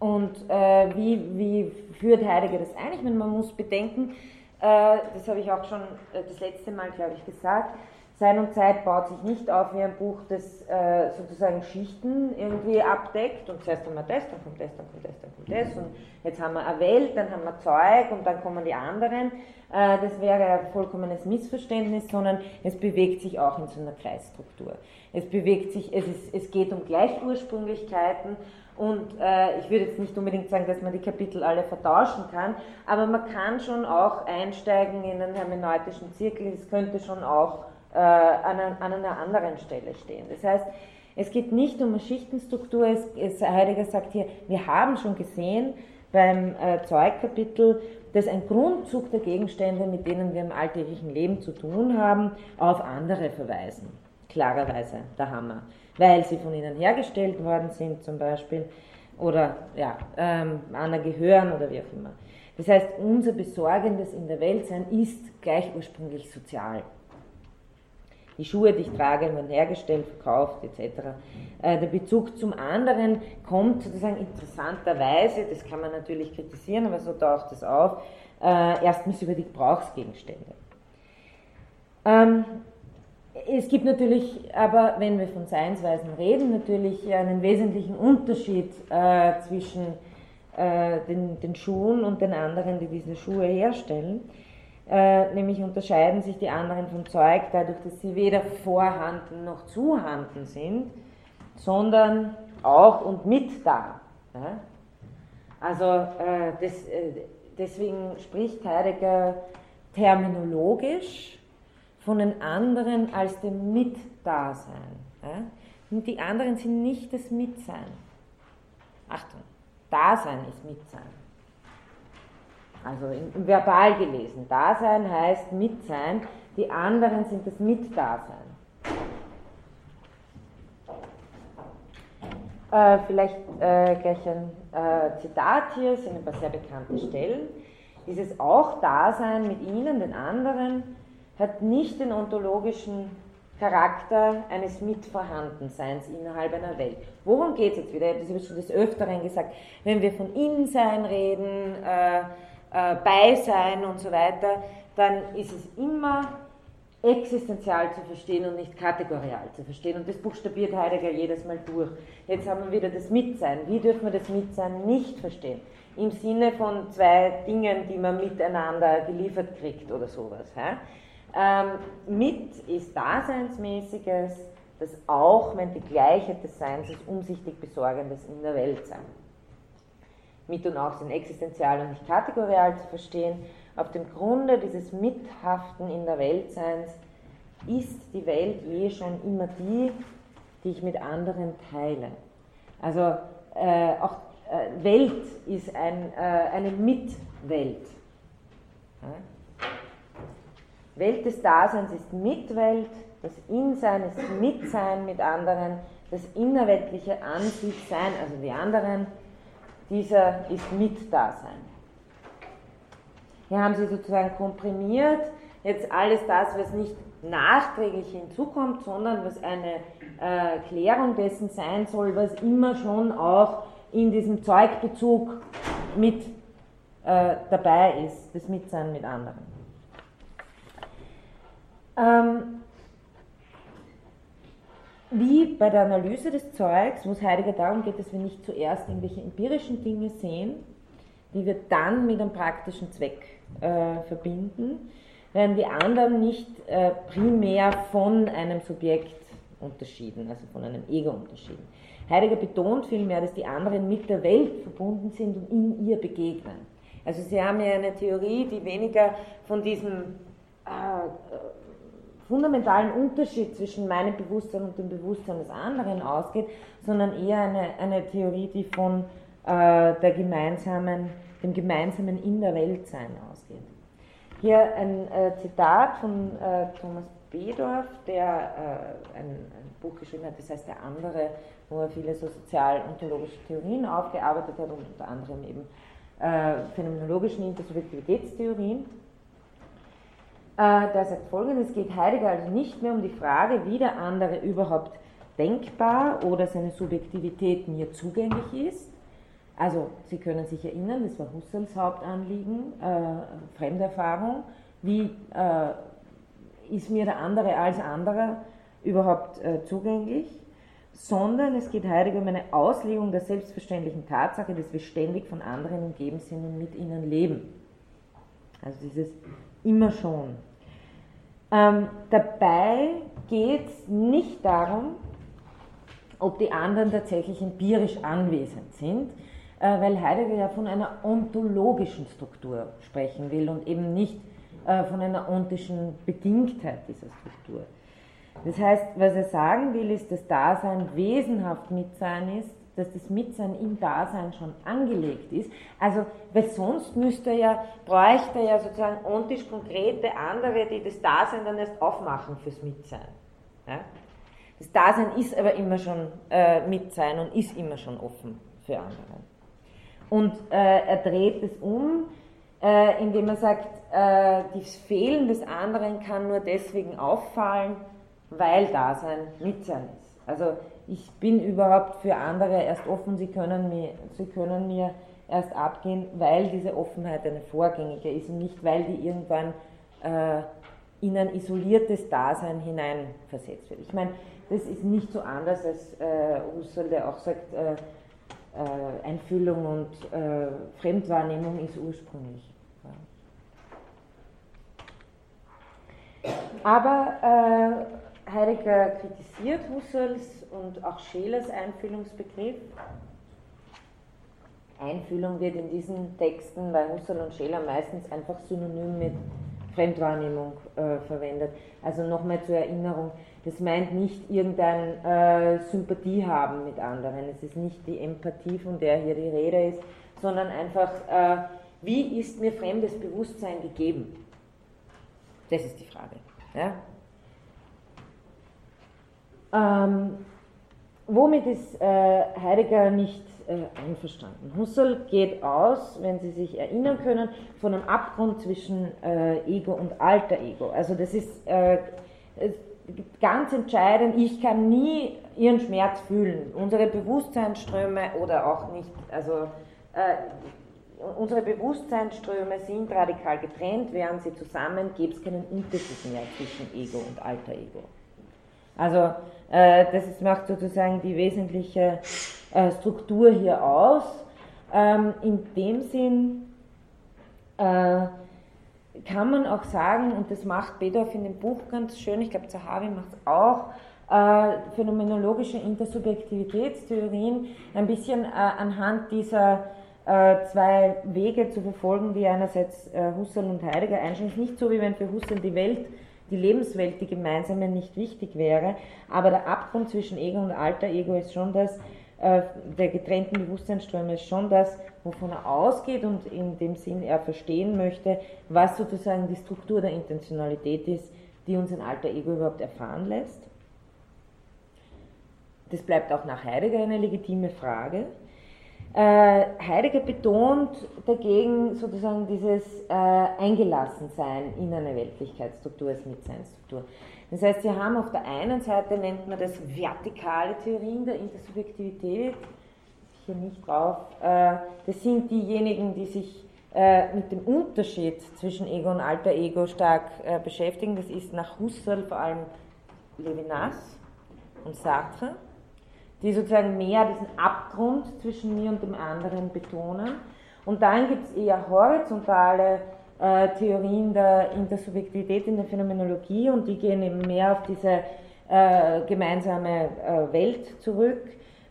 und äh, wie, wie führt Heidegger das ein? Ich meine, man muss bedenken, äh, das habe ich auch schon äh, das letzte Mal, glaube ich, gesagt, Sein und Zeit baut sich nicht auf wie ein Buch, das äh, sozusagen Schichten irgendwie abdeckt und zuerst haben wir das, dann kommt das, dann kommt das, dann kommt das und jetzt haben wir eine Welt, dann haben wir Zeug und dann kommen die anderen. Äh, das wäre ein vollkommenes Missverständnis, sondern es bewegt sich auch in so einer Kreisstruktur. Es bewegt sich, es, ist, es geht um Gleichursprünglichkeiten und äh, ich würde jetzt nicht unbedingt sagen, dass man die Kapitel alle vertauschen kann, aber man kann schon auch einsteigen in einen hermeneutischen Zirkel. Es könnte schon auch äh, an, an, einer anderen Stelle stehen. Das heißt, es geht nicht um eine Schichtenstruktur. Es, es, Heidegger sagt hier, wir haben schon gesehen beim äh, Zeugkapitel, dass ein Grundzug der Gegenstände, mit denen wir im alltäglichen Leben zu tun haben, auf andere verweisen. Klarerweise der Hammer. Weil sie von ihnen hergestellt worden sind zum Beispiel oder ja, ähm, Anna gehören oder wie auch immer. Das heißt, unser Besorgendes in der Welt sein ist gleich ursprünglich sozial die Schuhe, die ich trage, werden hergestellt, verkauft etc. Äh, der Bezug zum anderen kommt sozusagen interessanterweise, das kann man natürlich kritisieren, aber so taucht es auf, äh, erstens über die Gebrauchsgegenstände. Ähm, es gibt natürlich aber, wenn wir von Seinsweisen reden, natürlich einen wesentlichen Unterschied äh, zwischen den, den Schuhen und den anderen, die diese Schuhe herstellen. Äh, nämlich unterscheiden sich die anderen vom Zeug dadurch, dass sie weder vorhanden noch zuhanden sind, sondern auch und mit da. Ja? Also äh, das, äh, deswegen spricht Heidegger terminologisch von den anderen als dem Mitdasein. Ja? Und die anderen sind nicht das Mitsein. Achtung, Dasein ist Mitsein also im, Verbal gelesen. Dasein heißt Mitsein, die anderen sind das Mitdasein. Äh, vielleicht äh, gleich ein äh, Zitat hier, sind ein paar sehr bekannte Stellen. Dieses Auch-Dasein mit ihnen, den anderen, hat nicht den ontologischen Charakter eines Mitvorhandenseins innerhalb einer Welt. Worum geht es jetzt wieder? Ich habe das schon des Öfteren gesagt. Wenn wir von Innensein reden, äh, äh, Beisein und so weiter, dann ist es immer existenzial zu verstehen und nicht kategorial zu verstehen. Und das buchstabiert Heidegger jedes Mal durch. Jetzt haben wir wieder das Mitsein. Wie dürfen wir das Mitsein nicht verstehen? Im Sinne von zwei Dingen, die man miteinander geliefert kriegt oder sowas. Ähm, mit ist Daseinsmäßiges, das auch, wenn die Gleichheit des Seins ist, umsichtig Besorgendes in der Welt sein mit und auch sind existenzial und nicht kategorial zu verstehen. Auf dem Grunde dieses Mithaften in der Weltseins ist die Welt je schon immer die, die ich mit anderen teile. Also äh, auch äh, Welt ist ein, äh, eine Mitwelt. Welt des Daseins ist Mitwelt, das Insein ist Mitsein mit anderen, das innerweltliche An sich Sein, also die anderen, dieser ist Mitdasein. Hier haben Sie sozusagen komprimiert jetzt alles das, was nicht nachträglich hinzukommt, sondern was eine äh, Klärung dessen sein soll, was immer schon auch in diesem Zeugbezug mit äh, dabei ist, das Mitsein mit anderen. Ähm, wie bei der Analyse des Zeugs, wo es Heidegger darum geht, dass wir nicht zuerst irgendwelche empirischen Dinge sehen, die wir dann mit einem praktischen Zweck äh, verbinden, werden die anderen nicht äh, primär von einem Subjekt unterschieden, also von einem Ego unterschieden. Heidegger betont vielmehr, dass die anderen mit der Welt verbunden sind und in ihr begegnen. Also Sie haben ja eine Theorie, die weniger von diesem äh, fundamentalen Unterschied zwischen meinem Bewusstsein und dem Bewusstsein des anderen ausgeht, sondern eher eine, eine Theorie, die von äh, der gemeinsamen, dem gemeinsamen In der Welt sein ausgeht. Hier ein äh, Zitat von äh, Thomas Bedorf, der äh, ein, ein, Buch geschrieben hat, das heißt Der andere, wo er viele so sozial-ontologische Theorien aufgearbeitet hat und unter anderem eben äh, phänomenologischen Intersubjektivitätstheorien. Äh, der sagt folgendes, es geht Heidegger also nicht mehr um die Frage, wie der andere überhaupt denkbar oder seine Subjektivität mir zugänglich ist. Also Sie können sich erinnern, das war Husserls Hauptanliegen, äh, Fremderfahrung, wie äh, ist mir der andere als anderer überhaupt äh, zugänglich, sondern es geht Heidegger um eine Auslegung der selbstverständlichen Tatsache, dass wir ständig von anderen umgeben sind und mit ihnen leben. Also dieses immer schon. Ähm, dabei geht es nicht darum, ob die anderen tatsächlich empirisch anwesend sind, äh, weil Heidegger ja von einer ontologischen Struktur sprechen will und eben nicht äh, von einer ontischen Bedingtheit dieser Struktur. Das heißt, was er sagen will, ist, dass Dasein wesenhaft Mitsein ist, dass das Mitsein im Dasein schon angelegt ist. Also, weil sonst müsste ja, bräuchte ja sozusagen ontisch konkrete andere, die das Dasein dann erst aufmachen fürs Mitsein. Ja? Das Dasein ist aber immer schon äh, Mitsein und ist immer schon offen für andere. Und äh, er dreht es um, äh, indem er sagt, äh, das Fehlen des anderen kann nur deswegen auffallen, weil Dasein Mitsein ist. Also ich bin überhaupt für andere erst offen, sie können mir, sie können mir erst abgehen, weil diese Offenheit eine vorgängige ist und nicht, weil die irgendwann äh, in ein isoliertes Dasein hineinversetzt wird. Ich meine, das ist nicht so anders als äh, Husserl, der auch sagt, äh, äh, Einfühlung und äh, Fremdwahrnehmung ist ursprünglich. Ja. Aber äh, Heidegger kritisiert Husserls und auch Schelers Einfühlungsbegriff. Einfühlung wird in diesen Texten bei Husserl und Scheler meistens einfach synonym mit Fremdwahrnehmung äh, verwendet. Also nochmal zur Erinnerung, das meint nicht irgendein äh, Sympathie haben mit anderen. Es ist nicht die Empathie, von der hier die Rede ist, sondern einfach, äh, wie ist mir fremdes Bewusstsein gegeben? Das ist die Frage. Ja? Ähm, womit ist äh, Heidegger nicht äh, einverstanden? Husserl geht aus, wenn Sie sich erinnern können, von einem Abgrund zwischen äh, Ego und alter Ego. Also das ist äh, ganz entscheidend, ich kann nie ihren Schmerz fühlen. Unsere Bewusstseinsströme oder auch nicht, also äh, unsere Bewusstseinsströme sind radikal getrennt, wären sie zusammen, gäbe es keinen Unterschied mehr zwischen Ego und alter Ego. Also äh, das macht sozusagen die wesentliche äh, Struktur hier aus. Ähm, in dem Sinn, äh, kann man auch sagen, und das macht Bedorf in dem Buch ganz schön, ich glaube Zahavi macht es auch, äh, phänomenologische Intersubjektivitätstheorien ein bisschen äh, anhand dieser äh, zwei Wege zu verfolgen, die einerseits Husserl und Heidegger einschließen. Nicht so, wie wenn für Husserl die Welt, die Lebenswelt, die gemeinsame nicht wichtig wäre, aber der Abgrund zwischen Ego und alter Ego ist schon das, äh, der getrennten Bewusstseinsströme ist schon das, wovon er ausgeht und in dem Sinn er verstehen möchte, was sozusagen die Struktur der Intentionalität ist, die uns ein alter Ego überhaupt erfahren lässt. Das bleibt auch nach Heidegger eine legitime Frage. Äh, Heidegger betont dagegen sozusagen dieses äh, Eingelassensein in eine Weltlichkeitsstruktur als Mitseinsstruktur. Das heißt, Sie haben auf der einen Seite, nennt man das vertikale Theorien der Intersubjektivität, hier nicht drauf, äh, das sind diejenigen, die sich äh, mit dem Unterschied zwischen Ego und alter Ego stark äh, beschäftigen. Das ist nach Husserl vor allem Levinas und Sartre, die sozusagen mehr diesen Abgrund zwischen mir und dem anderen betonen. Und dann gibt es eher horizontale äh, Theorien der Intersubjektivität in der Phänomenologie und die gehen eben mehr auf diese äh, gemeinsame äh, Welt zurück.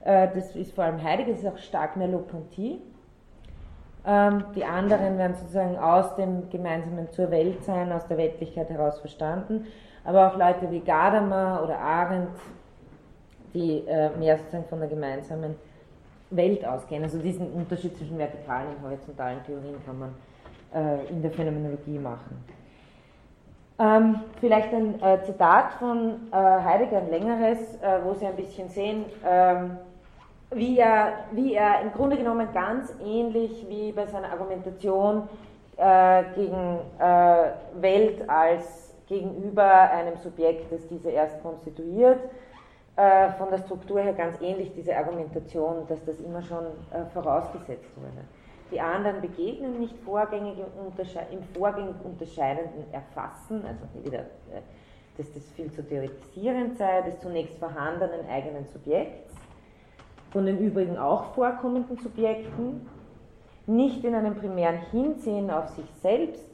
Äh, das ist vor allem Heidegger, das ist auch stark Merleau-Ponty. Ähm, die anderen werden sozusagen aus dem Gemeinsamen zur Welt sein, aus der Weltlichkeit heraus verstanden. Aber auch Leute wie Gadamer oder Arendt, die äh, mehr sozusagen von der gemeinsamen Welt ausgehen. Also diesen Unterschied zwischen vertikalen und horizontalen Theorien kann man äh, in der Phänomenologie machen. Ähm, vielleicht ein äh, Zitat von äh, Heidegger, ein längeres, äh, wo Sie ein bisschen sehen, ähm, wie, er, wie er im Grunde genommen ganz ähnlich wie bei seiner Argumentation äh, gegen äh, Welt als gegenüber einem Subjekt, das diese erst konstituiert, von der Struktur her ganz ähnlich diese Argumentation, dass das immer schon vorausgesetzt wurde. Die anderen begegnen nicht vorgängig im, im vorgängig Unterscheidenden erfassen, also wieder äh, dass das viel zu theoretisierend sei, des zunächst vorhandenen eigenen Subjekts, von den übrigen auch vorkommenden Subjekten, nicht in einem primären Hinsehen auf sich selbst,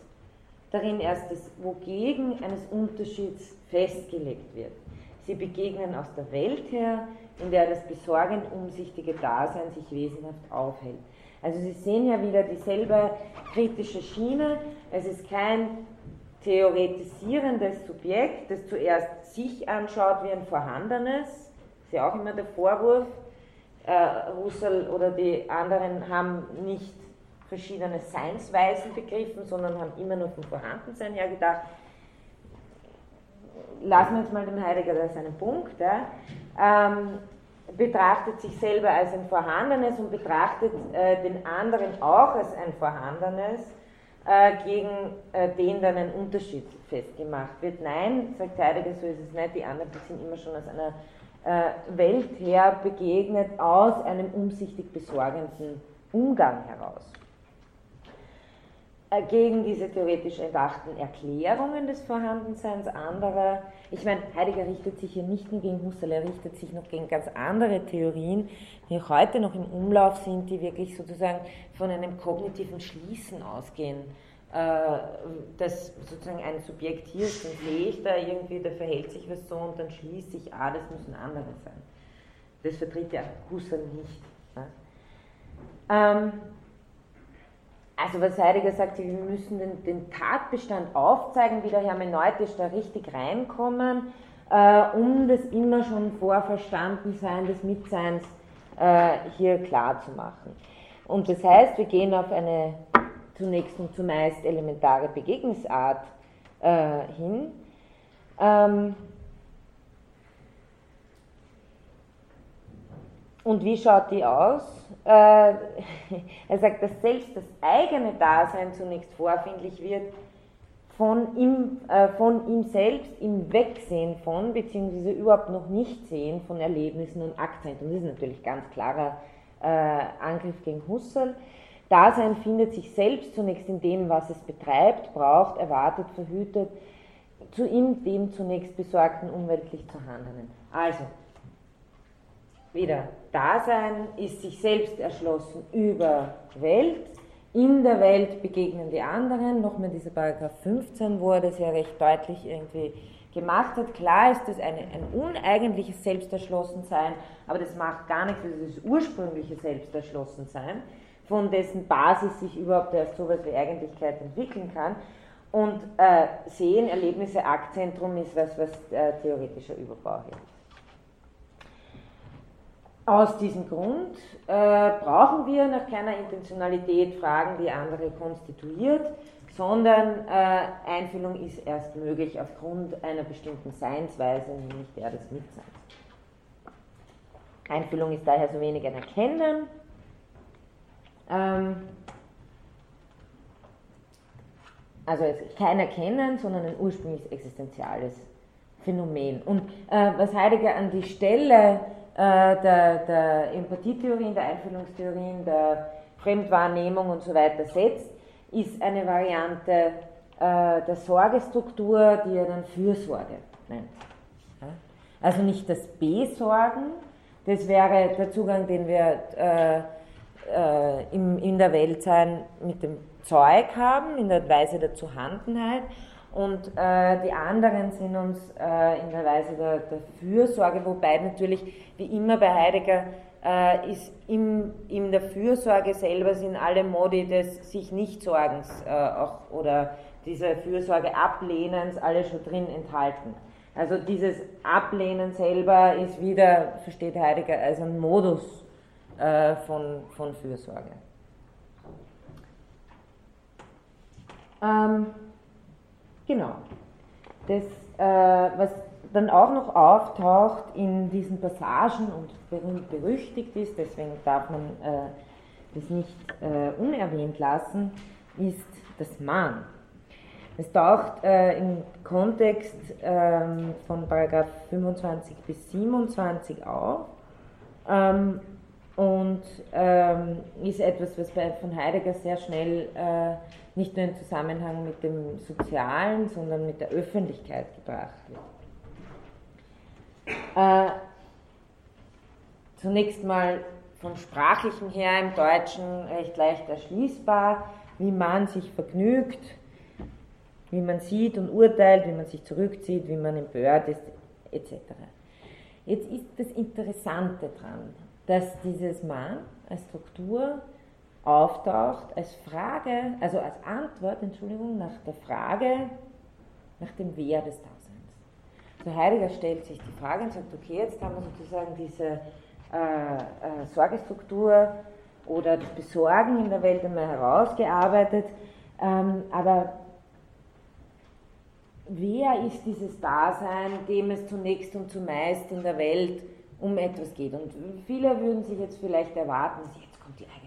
darin erst das Wogegen eines Unterschieds festgelegt wird. Sie begegnen aus der Welt her, in der das besorgend umsichtige Dasein sich wesenhaft aufhält. Also Sie sehen ja wieder dieselbe kritische Schiene. Es ist kein theoretisierendes Subjekt, das zuerst sich anschaut wie ein vorhandenes. Das ist ja auch immer der Vorwurf. Äh, Husserl oder die anderen haben nicht verschiedene Seinsweisen begriffen, sondern haben immer nur vom Vorhandensein her gedacht. Lassen wir jetzt mal den Heidegger seinen Punkt. Ja. Ähm, betrachtet sich selber als ein Vorhandenes und betrachtet äh, den anderen auch als ein Vorhandenes, äh, gegen äh, den dann ein Unterschied festgemacht wird. Nein, sagt Heidegger, so ist es nicht, die anderen sind immer schon aus einer äh, Welt her begegnet, aus einem umsichtig besorgenden Umgang heraus. Äh, gegen diese theoretisch erdachten Erklärungen des Vorhandenseins anderer. Ich meine, Heidegger richtet sich hier nicht nur gegen Husserl, er richtet sich noch gegen ganz andere Theorien, die auch heute noch im Umlauf sind, die wirklich sozusagen von einem kognitiven Schließen ausgehen. Äh, dass sozusagen ein Subjekt hier ist, dann sehe ich da irgendwie, da verhält sich was so und dann schließe ich, ah, das muss ein anderer sein. Das vertritt ja Husserl nicht. Ne? Ähm, also was Heidegger sagt, wir müssen den, den Tatbestand aufzeigen, wie der hermeneutisch da richtig reinkommen, äh, um das immer schon Vorverstandensein des Mitseins äh, hier klar zu machen. Und das heißt, wir gehen auf eine zunächst und zumeist elementare Begegnungsart äh, hin. Ähm, Und wie schaut die aus? Äh, er sagt, dass selbst das eigene Dasein zunächst vorfindlich wird von ihm, äh, von ihm selbst im Wegsehen von, beziehungsweise überhaupt noch nicht sehen von Erlebnissen und Akzenten. Und das ist natürlich ganz klarer äh, Angriff gegen Husserl. Dasein findet sich selbst zunächst in dem, was es betreibt, braucht, erwartet, verhütet, zu ihm dem zunächst besorgten, unweltlich vorhandenen. Also, wieder Dasein ist sich selbst erschlossen über Welt. In der Welt begegnen die anderen. Nochmal dieser Paragraph 15, wo er das ja recht deutlich irgendwie gemacht hat. Klar ist das eine, ein uneigentliches Selbsterschlossensein, aber das macht gar nichts, das ist ursprüngliche Selbsterschlossensein, von dessen Basis sich überhaupt erst so etwas wie Eigentlichkeit entwickeln kann. Und äh, Sehen, Erlebnisse, Aktzentrum ist was, was äh, theoretischer Überbau ist. Aus diesem Grund äh, brauchen wir nach keiner Intentionalität Fragen, die andere konstituiert, sondern äh, Einfühlung ist erst möglich aufgrund einer bestimmten Seinsweise, nämlich der des Mitseins. Einfühlung ist daher so wenig ein Erkennen. Ähm, also kein Erkennen, sondern ein ursprüngliches existenziales Phänomen. Und äh, was Heidegger an die Stelle der, der Empathietheorien, der Einfühlungstheorien, der Fremdwahrnehmung und so weiter setzt, ist eine Variante äh, der Sorgestruktur, die er dann Fürsorge nennt. Also nicht das Besorgen, das wäre der Zugang, den wir äh, äh, im, in der Welt sein mit dem Zeug haben, in der Weise der Zuhandenheit, und äh, die anderen sind uns äh, in der Weise der, der, Fürsorge, wobei natürlich, wie immer bei Heidegger, äh, ist im, in der Fürsorge selber sind alle Modi des sich nicht Sorgens äh, auch, oder dieser Fürsorge Ablehnens alle schon drin enthalten. Also dieses Ablehnen selber ist wieder, versteht Heidegger, als ein Modus äh, von, von Fürsorge. Ähm, Genau. Das, äh, was dann auch noch auftaucht in diesen Passagen und berüchtigt ist, deswegen darf man äh, das nicht äh, unerwähnt lassen, ist das Mahn. Es taucht äh, im Kontext ähm, von Paragraph 25 bis 27 auf ähm, und ähm, ist etwas, was bei, von Heidegger sehr schnell äh, nicht nur im Zusammenhang mit dem Sozialen, sondern mit der Öffentlichkeit gebracht wird. Äh, zunächst mal vom Sprachlichen her im Deutschen recht leicht erschließbar, wie man sich vergnügt, wie man sieht und urteilt, wie man sich zurückzieht, wie man empört ist, etc. Jetzt ist das Interessante daran, dass dieses Man als Struktur auftaucht als Frage, also als Antwort, Entschuldigung, nach der Frage nach dem Wer des Daseins. So Heidegger stellt sich die Frage und sagt, okay, jetzt haben wir sozusagen diese äh, äh, Sorgestruktur oder das Besorgen in der Welt einmal herausgearbeitet, ähm, aber wer ist dieses Dasein, dem es zunächst und zumeist in der Welt um etwas geht? Und viele würden sich jetzt vielleicht erwarten, jetzt kommt die Eigentlichkeit,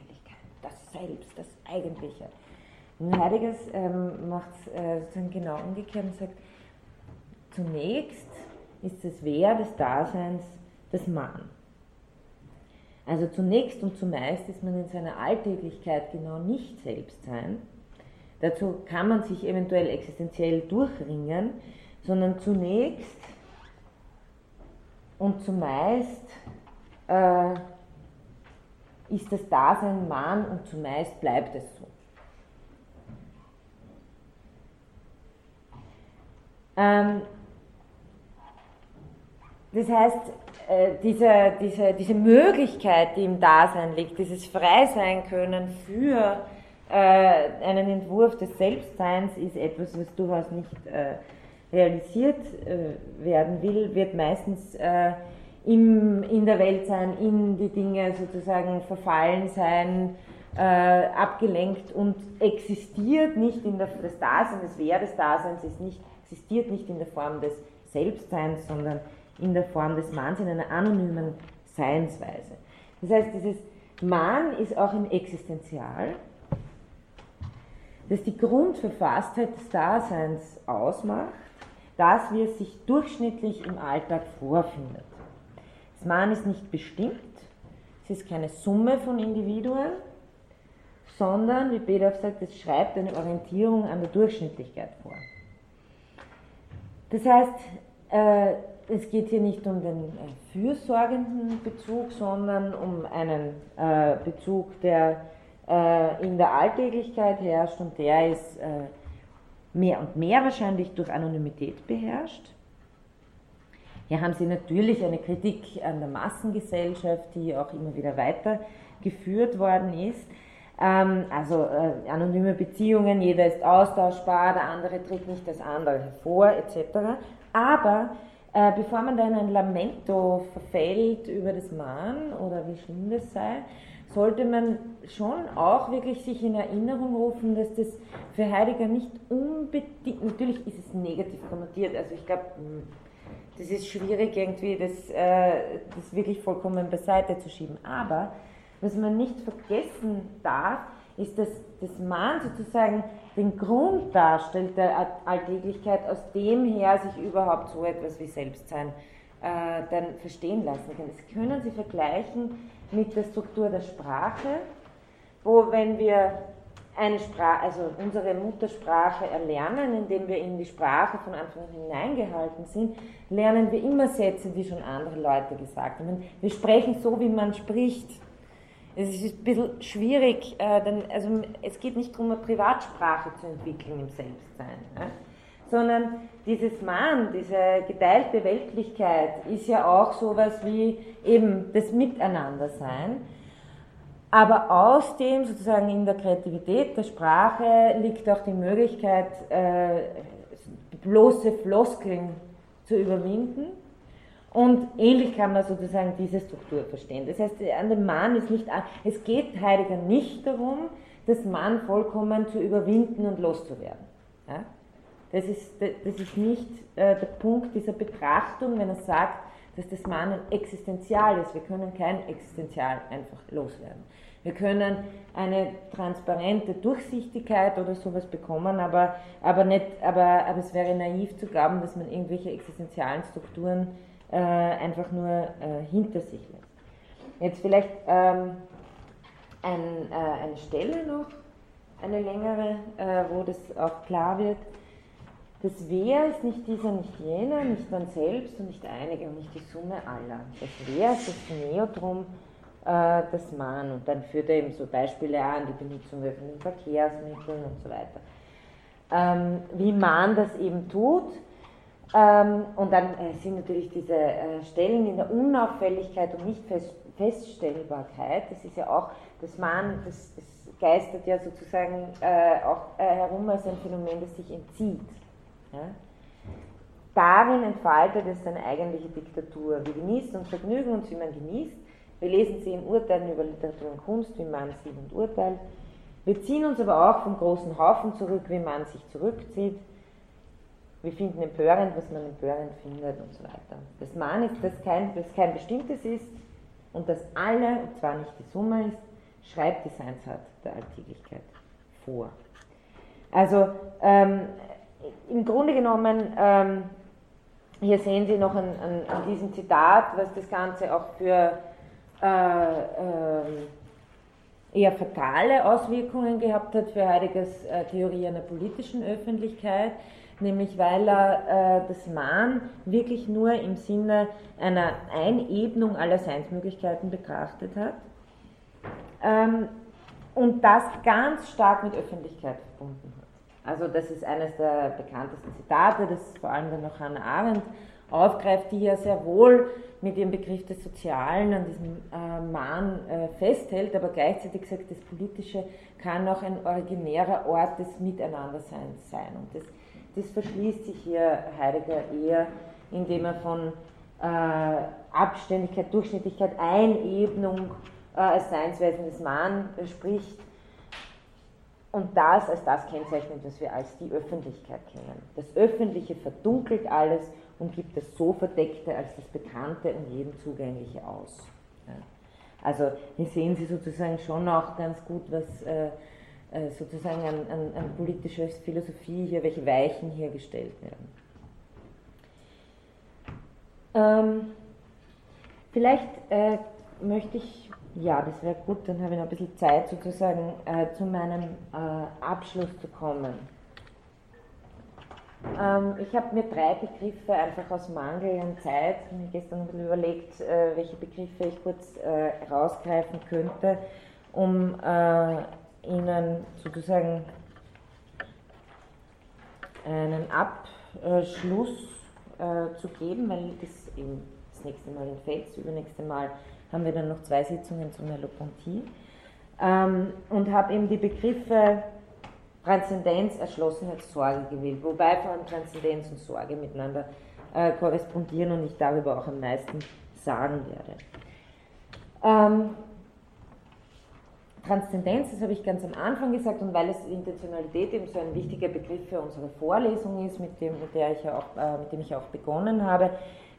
das Selbst, das Eigentliche. Und Heidegger ähm, macht es äh, sozusagen genau umgekehrt und sagt, zunächst ist das Wer des Daseins das Mann. Also zunächst und zumeist ist man in seiner Alltäglichkeit genau nicht Selbstsein, Dazu kann man sich eventuell existenziell durchringen, sondern zunächst und zumeist äh, ist das Dasein Mann und zumeist bleibt es so. Ähm, das heißt, äh, diese, diese, diese Möglichkeit, die im Dasein liegt, dieses Freisein können für äh, einen Entwurf des Selbstseins ist etwas, was durchaus nicht äh, realisiert werden will, wird meistens im, in der Welt sein, in die Dinge sozusagen verfallen sein, abgelenkt und existiert nicht in der, das Dasein, das Wer des Daseins ist nicht, existiert nicht in der Form des Selbstseins, sondern in der Form des Manns, in einer anonymen Seinsweise. Das heißt, dieses Mann ist auch im Existenzial, das die Grundverfasstheit des Daseins ausmacht, das, wie es sich durchschnittlich im Alltag vorfindet. Das Mann ist nicht bestimmt, es ist keine Summe von Individuen, sondern, wie Bedoff sagt, es schreibt eine Orientierung an der Durchschnittlichkeit vor. Das heißt, äh, es geht hier nicht um den äh, fürsorgenden Bezug, sondern um einen äh, Bezug, der in der Alltäglichkeit herrscht und der ist mehr und mehr wahrscheinlich durch Anonymität beherrscht. Hier haben Sie natürlich eine Kritik an der Massengesellschaft, die auch immer wieder weitergeführt worden ist. Ähm, also äh, anonyme Beziehungen, jeder ist austauschbar, der andere tritt nicht das andere hervor, etc. Aber äh, bevor man da in ein Lamento verfällt über das Mann oder wie schlimm das sei, sollte man schon auch wirklich sich in Erinnerung rufen, dass das für Heidegger nicht unbedingt, natürlich ist es negativ konnotiert, also ich glaube, das ist schwierig irgendwie, das, äh, das wirklich vollkommen beiseite zu schieben. Aber was man nicht vergessen darf, ist, dass das Mann sozusagen den Grund darstellt der Alltäglichkeit, aus dem her sich überhaupt so etwas wie Selbstsein äh, dann verstehen lassen kann. Das können Sie vergleichen mit der Struktur der Sprache, wo wenn wir eine Sprache, also unsere Muttersprache erlernen, indem wir in die Sprache von Anfang an hineingehalten sind, lernen wir immer Sätze, die schon andere Leute gesagt haben. Wir sprechen so, wie man spricht. Es ist ein bisschen schwierig, äh, denn also es geht nicht darum, eine Privatsprache zu entwickeln im Selbstsein. Ja? sondern dieses Mann, diese geteilte Weltlichkeit ist ja auch sowas wie eben das Miteinandersein. Aber aus dem sozusagen in der Kreativität der Sprache liegt auch die Möglichkeit, äh, bloße Floskeln zu überwinden. Und ähnlich kann man sozusagen diese Struktur verstehen. Das heißt, an dem Mann ist nicht, es geht Heidegger nicht darum, das Mann vollkommen zu überwinden und loszuwerden. Das ist, das ist nicht äh, der Punkt dieser Betrachtung, wenn er sagt, dass das Mann ein Existenzial ist. Wir können kein Existenzial einfach loswerden. Wir können eine transparente Durchsichtigkeit oder sowas bekommen, aber, aber, nicht, aber, aber es wäre naiv zu glauben, dass man irgendwelche existenzialen Strukturen äh, einfach nur äh, hinter sich lässt. Jetzt vielleicht ähm, ein, äh, eine Stelle noch, eine längere, äh, wo das auch klar wird. Das Wer ist nicht dieser, nicht jener, nicht man selbst und nicht einige und nicht die Summe aller. Das Wer ist das Neotrum, äh, das Man. Und dann führt er eben so Beispiele an, die Benutzung öffentlichen Verkehrsmitteln und so weiter. Ähm, wie man das eben tut. Ähm, und dann äh, sind natürlich diese äh, Stellen in der Unauffälligkeit und Nicht-Feststellbarkeit, das ist ja auch, das Man, das, das geistert ja sozusagen äh, auch äh, herum als ein Phänomen, das sich entzieht. Ja? Darin entfaltet es seine eigentliche Diktatur. Wir genießen und vergnügen uns, wie man genießt. Wir lesen sie in Urteilen über Literatur und Kunst, wie man sieht und urteilt. Wir ziehen uns aber auch vom großen Haufen zurück, wie man sich zurückzieht. Wir finden empörend, was man empörend findet und so weiter. Das Man ist, dass kein, das kein bestimmtes ist und dass alle, und zwar nicht die Summe ist, Schreibdesigns hat der Alltäglichkeit vor. Also ähm, im Grunde genommen, ähm, hier sehen Sie noch an, an, an, diesem Zitat, was das Ganze auch für äh, äh, eher fatale Auswirkungen gehabt hat für Heideggers äh, Theorie einer politischen Öffentlichkeit, nämlich weil er äh, das Mahn wirklich nur im Sinne einer Einebnung aller Seinsmöglichkeiten betrachtet hat. Ähm, und das ganz stark mit Öffentlichkeit verbunden hat. Also das ist eines der bekanntesten Zitate, das vor allem dann noch Hannah Arendt aufgreift, die ja sehr wohl mit ihrem Begriff des Sozialen an diesem äh, Mahn äh, festhält, aber gleichzeitig sagt, das Politische kann auch ein originärer Ort des Miteinanderseins sein. Und das, das verschließt sich hier Heidegger eher, indem er von äh, Abständigkeit, Durchschnittlichkeit, Einebnung äh, als Seinsweisen des Mahn spricht und das als das kennzeichnet, was wir als die Öffentlichkeit kennen. Das Öffentliche verdunkelt alles und gibt das so Verdeckte als das Bekannte und jedem Zugängliche aus. Also hier sehen Sie sozusagen schon auch ganz gut, was äh, äh sozusagen an, an, an politischer Philosophie hier, welche Weichen hier gestellt werden. Ähm, vielleicht äh, möchte ich ja, das wäre gut, dann habe ich noch ein bisschen Zeit sozusagen äh, zu meinem äh, Abschluss zu kommen. Ähm, ich habe mir drei Begriffe einfach aus Mangel an Zeit, habe gestern ein bisschen überlegt, äh, welche Begriffe ich kurz äh, rausgreifen könnte, um äh, Ihnen sozusagen einen Abschluss äh, zu geben, weil das eben das nächste Mal in Fels, übernächste Mal haben wir dann noch zwei Sitzungen zur Merleau-Ponty ähm, und habe eben die Begriffe Transzendenz, Erschlossenheit, Sorge gewählt, wobei vor allem Transzendenz und Sorge miteinander äh, korrespondieren und ich darüber auch am meisten sagen werde. Ähm, Transzendenz, das habe ich ganz am Anfang gesagt, und weil es Intentionalität eben so ein wichtiger Begriff für unsere Vorlesung ist, mit dem, mit der ich auch, äh, mit dem ich auch begonnen habe,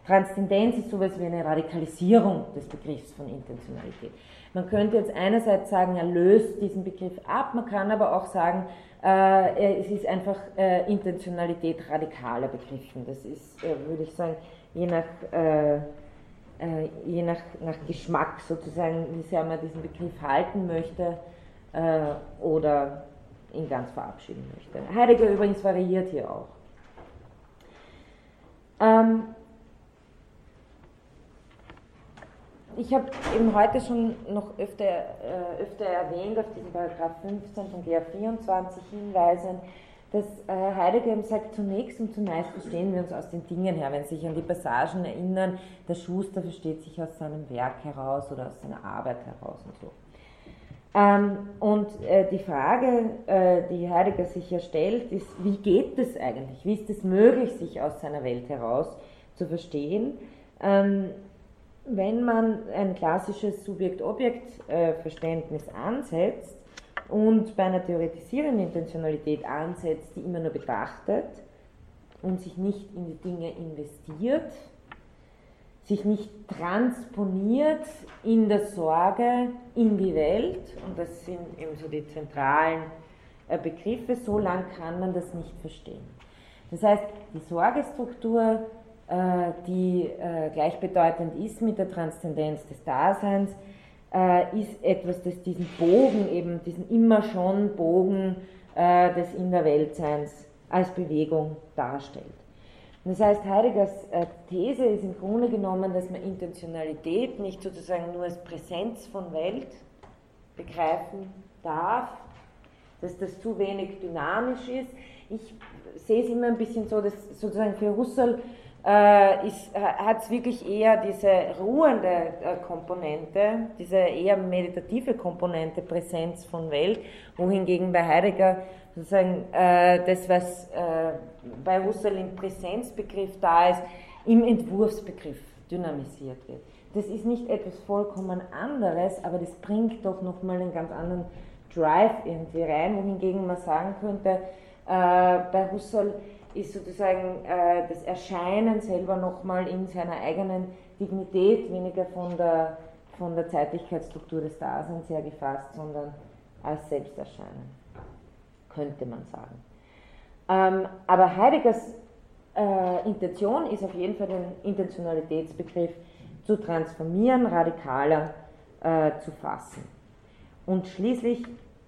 Transzendenz ist sowas wie eine Radikalisierung des Begriffs von Intentionalität. Man könnte jetzt einerseits sagen, er löst diesen Begriff ab, man kann aber auch sagen, äh, es ist einfach äh, Intentionalität radikaler begriffen. Das ist, äh, würde ich sagen, je nach, äh, äh, je nach, nach Geschmack sozusagen, wie sehr man diesen Begriff halten möchte äh, oder ihn ganz verabschieden möchte. Heidegger übrigens variiert hier auch. Ähm, ich habe eben heute schon noch öfter, äh, öfter erwähnt auf diesen Paragraph 15 von GA 24 hinweisen, dass äh, Heidegger eben sagt, zunächst und zumeist verstehen wir uns aus den Dingen her. Wenn Sie sich an die Passagen erinnern, der Schuster versteht sich aus seinem Werk heraus oder aus seiner Arbeit heraus und so. Ähm, und äh, die Frage, äh, die Heidegger sich hier stellt, ist, wie geht es eigentlich? Wie ist es möglich, sich aus seiner Welt heraus zu verstehen? Ähm, wenn man ein klassisches Subjekt-Objekt-Verständnis ansetzt und bei einer theoretisierenden Intentionalität ansetzt, die immer nur betrachtet und sich nicht in die Dinge investiert, sich nicht transponiert in der Sorge in die Welt, und das sind eben so die zentralen äh, Begriffe, so lang kann man das nicht verstehen. Das heißt, die Sorgestruktur die äh, gleichbedeutend ist mit der Transzendenz des Daseins, äh, ist etwas, das diesen Bogen, eben diesen immer schon Bogen des In der Weltseins als Bewegung darstellt. Das heißt, Heideggers äh, These ist im Grunde genommen, dass man Intentionalität nicht sozusagen nur als Präsenz von Welt begreifen darf, dass das zu wenig dynamisch ist. Ich sehe es immer ein bisschen so, dass sozusagen für Husserl äh, hat es wirklich eher diese ruhende äh, Komponente, diese eher meditative Komponente Präsenz von Welt, wohingegen bei Heidegger sozusagen äh, das, was äh, bei Husserl im Präsenzbegriff da ist, im Entwurfsbegriff dynamisiert wird. Das ist nicht etwas vollkommen anderes, aber das bringt doch nochmal einen ganz anderen Drive irgendwie rein, wohingegen man sagen könnte, äh, bei Husserl ist sozusagen äh, das Erscheinen selber nochmal in seiner eigenen Dignität, weniger von der, von der Zeitlichkeitsstruktur des Daseins her gefasst, sondern als Selbsterscheinen, könnte man sagen. Ähm, aber Heideggers äh, Intention ist auf jeden Fall den Intentionalitätsbegriff zu transformieren, radikaler äh, zu fassen. Und schließlich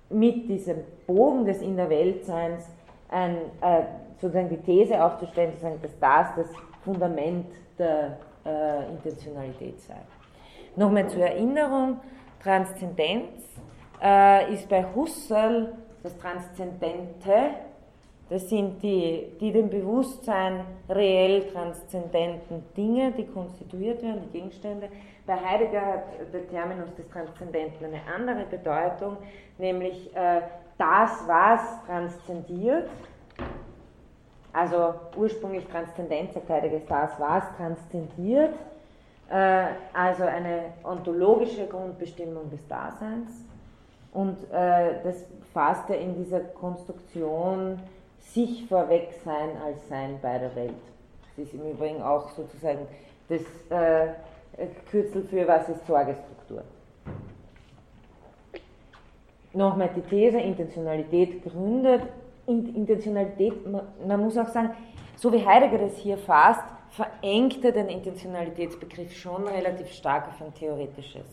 mit diesem Bogen des In der Weltseins ein, äh, sozusagen die These aufzustellen, dass das das Fundament der äh, Intentionalität sei. Nochmal zur Erinnerung, Transzendenz äh, ist bei Husserl das Transzendente, das sind die, die dem Bewusstsein reell transzendenten Dinge, die konstituiert werden, die Gegenstände. Bei Heidegger hat der Terminus des Transzendenten eine andere Bedeutung, nämlich äh, das, was transzendiert, also ursprünglich Transzendenz, sagt Heidegger, ist das, was transzendiert, äh, also eine ontologische Grundbestimmung des Daseins. Und äh, das fasst er in dieser Konstruktion sich vorweg sein als Sein bei der Welt. Das ist im Übrigen auch sozusagen das äh, Kürzel für was ist Sorgestruktur. Nochmal die These, Intentionalität gründet Intentionalität, man, muss auch sagen, so wie Heidegger das hier fasst, verengt er den Intentionalitätsbegriff schon relativ stark auf ein theoretisches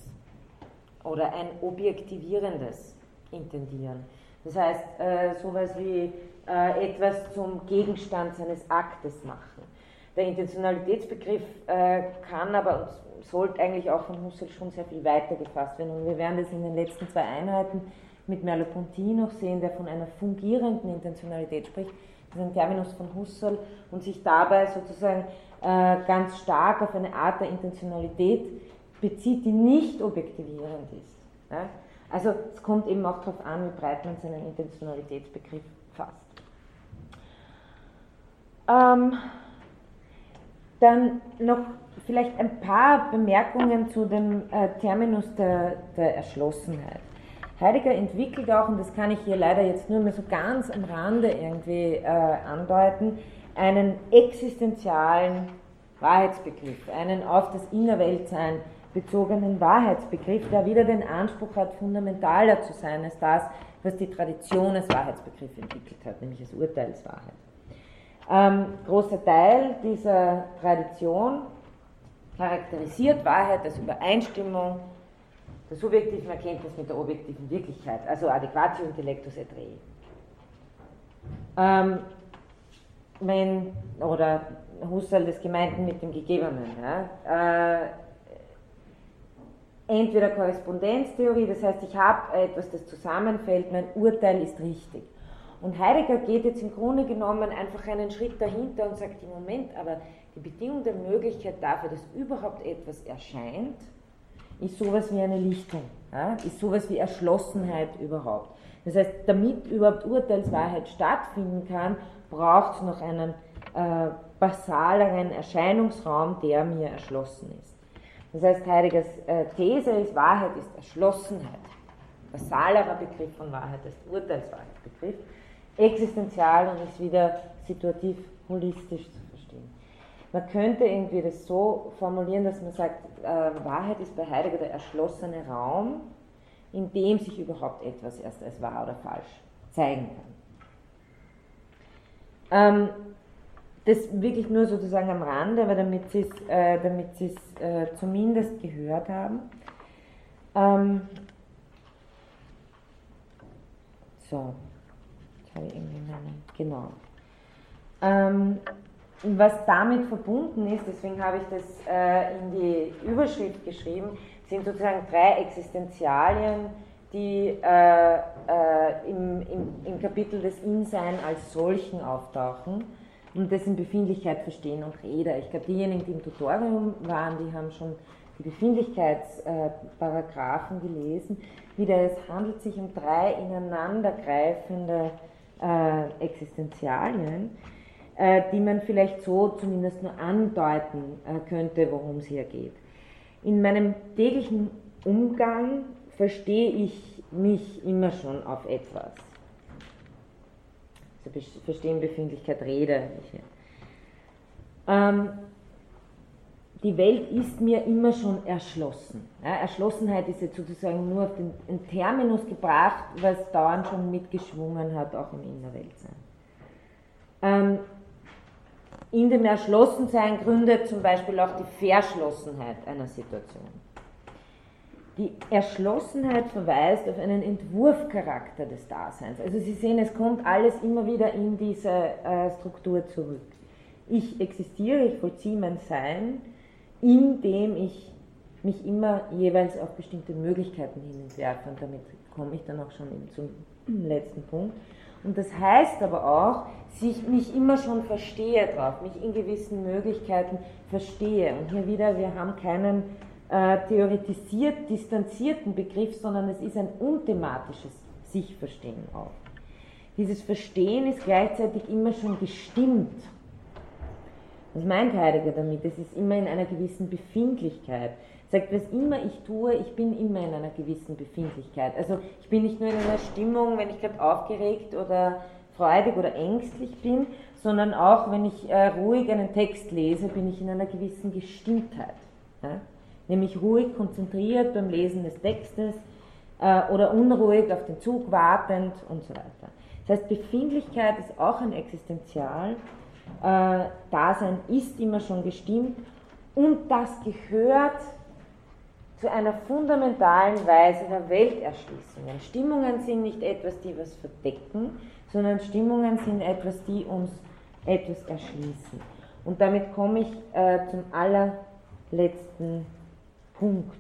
oder ein objektivierendes Intendieren. Das heißt, äh, sowas wie äh, etwas zum Gegenstand seines Aktes machen. Der Intentionalitätsbegriff äh, kann aber und sollte eigentlich auch von Husserl schon sehr viel weiter gefasst werden. Und wir werden das in den letzten zwei Einheiten mit Merleau-Ponty noch sehen, der von einer fungierenden Intentionalität spricht. Das ist ein Terminus von Husserl und sich dabei sozusagen äh, ganz stark auf eine Art der Intentionalität bezieht, die nicht objektivierend ist. Ja? Also es kommt eben auch darauf an, wie breit man seinen Intentionalitätsbegriff fasst. Ähm, dann noch vielleicht ein paar Bemerkungen zu dem äh, Terminus der, der Erschlossenheit. Heidegger entwickelt auch, und das kann ich hier leider jetzt nur mehr so ganz am Rande irgendwie äh, andeuten, einen existenzialen Wahrheitsbegriff, einen auf das Innerweltsein bezogenen Wahrheitsbegriff, der wieder den Anspruch hat, fundamentaler zu sein als das, was die Tradition als Wahrheitsbegriff entwickelt hat, nämlich als Urteilswahrheit. Ähm, großer Teil dieser Tradition charakterisiert Wahrheit als Übereinstimmung der subjektiven Erkenntnis mit der objektiven Wirklichkeit, also Adequatio Intellectus et Rei. Ähm, wenn, oder Husserl des Gemeinten mit dem Gegebenen, ja, äh, entweder Korrespondenztheorie, das heißt, ich habe etwas, das zusammenfällt, mein Urteil ist richtig. Und Heidegger geht jetzt im Grunde genommen einfach einen Schritt dahinter und sagt, im Moment, aber die Bedingung der Möglichkeit dafür, dass überhaupt etwas erscheint, ist sowas wie eine Lichtung, ja? ist sowas wie Erschlossenheit überhaupt. Das heißt, damit überhaupt Urteilswahrheit stattfinden kann, braucht es noch einen äh, basaleren Erscheinungsraum, der mir erschlossen ist. Das heißt, Heideggers äh, These ist, Wahrheit ist Erschlossenheit. Basalerer Begriff von Wahrheit ist Urteilswahrheitsbegriff. Existenzial und ist wieder situativ holistisch zu man könnte irgendwie das so formulieren, dass man sagt, äh, Wahrheit ist bei Heidegger der erschlossene Raum, in dem sich überhaupt etwas erst als wahr oder falsch zeigen kann. Ähm, das wirklich nur sozusagen am Rande, aber damit Sie es äh, äh, zumindest gehört haben. Ähm, so, jetzt habe ich irgendwie meinen, genau. Ähm, was damit verbunden ist, deswegen habe ich das äh, in die Überschrift geschrieben, sind sozusagen drei Existenzialien, die äh, äh, im, im, im, Kapitel des Insein als solchen auftauchen und das in Befindlichkeit verstehen und Rede. Ich glaube, diejenigen, die im Tutorium waren, die haben schon die Befindlichkeitsparagraphen gelesen. Wieder, es handelt sich um drei ineinandergreifende äh, Existenzialien, äh, die man vielleicht so zumindest nur andeuten äh, könnte, worum es hier geht. In meinem täglichen Umgang verstehe ich mich immer schon auf etwas. Also verstehen Befindlichkeit, Rede. Ähm, die Welt ist mir immer schon erschlossen. Ja, Erschlossenheit ist jetzt sozusagen nur auf den, den, Terminus gebracht, was dauernd schon mitgeschwungen hat, auch im Innerweltsein. Ähm, in dem Erschlossensein gründet zum Beispiel auch die Verschlossenheit einer Situation. Die Erschlossenheit verweist auf einen Entwurfcharakter des Daseins. Also Sie sehen, es kommt alles immer wieder in diese äh, Struktur zurück. Ich existiere, ich vollziehe mein Sein, indem ich mich immer jeweils auf bestimmte Möglichkeiten hinwerfe. Und damit komme ich dann auch schon zum letzten Punkt. Und das heißt aber auch, dass ich mich immer schon verstehe drauf, mich in gewissen Möglichkeiten verstehe. Und hier wieder, wir haben keinen äh, theoretisiert, distanzierten Begriff, sondern es ist ein unthematisches Sich-Verstehen auch. Dieses Verstehen ist gleichzeitig immer schon gestimmt. Was meint Heidegger damit? Es ist immer in einer gewissen Befindlichkeit. Sagt, was immer ich tue, ich bin immer in einer gewissen Befindlichkeit. Also ich bin nicht nur in einer Stimmung, wenn ich gerade aufgeregt oder freudig oder ängstlich bin, sondern auch wenn ich äh, ruhig einen Text lese, bin ich in einer gewissen Gestimmtheit. Ja? Nämlich ruhig, konzentriert beim Lesen des Textes äh, oder unruhig auf den Zug wartend und so weiter. Das heißt, Befindlichkeit ist auch ein Existenzial. Äh, Dasein ist immer schon gestimmt und das gehört zu einer fundamentalen Weise der Welterschließung. Stimmungen sind nicht etwas, die was verdecken, sondern Stimmungen sind etwas, die uns etwas erschließen. Und damit komme ich äh, zum allerletzten Punkt.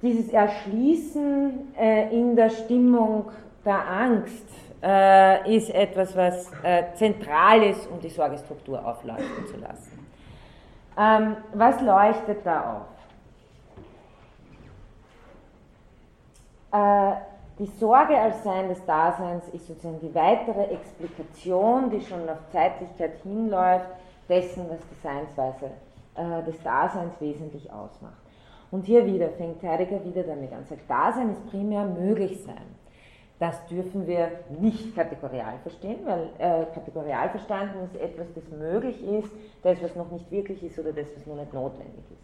Dieses Erschließen äh, in der Stimmung der Angst äh, ist etwas, was äh, zentral ist, um die Sorgestruktur aufleuchten zu lassen. Ähm, was leuchtet da auf? Äh, die Sorge als Sein des Daseins ist sozusagen die weitere Explikation, die schon auf Zeitlichkeit hinläuft, dessen, was die Seinsweise äh, des Daseins wesentlich ausmacht. Und hier wieder fängt Heidegger wieder damit an, sagt, Dasein ist primär möglich sein. Das dürfen wir nicht kategorial verstehen, weil äh, kategorial verstanden ist etwas, das möglich ist, das, was noch nicht wirklich ist oder das, was noch nicht notwendig ist.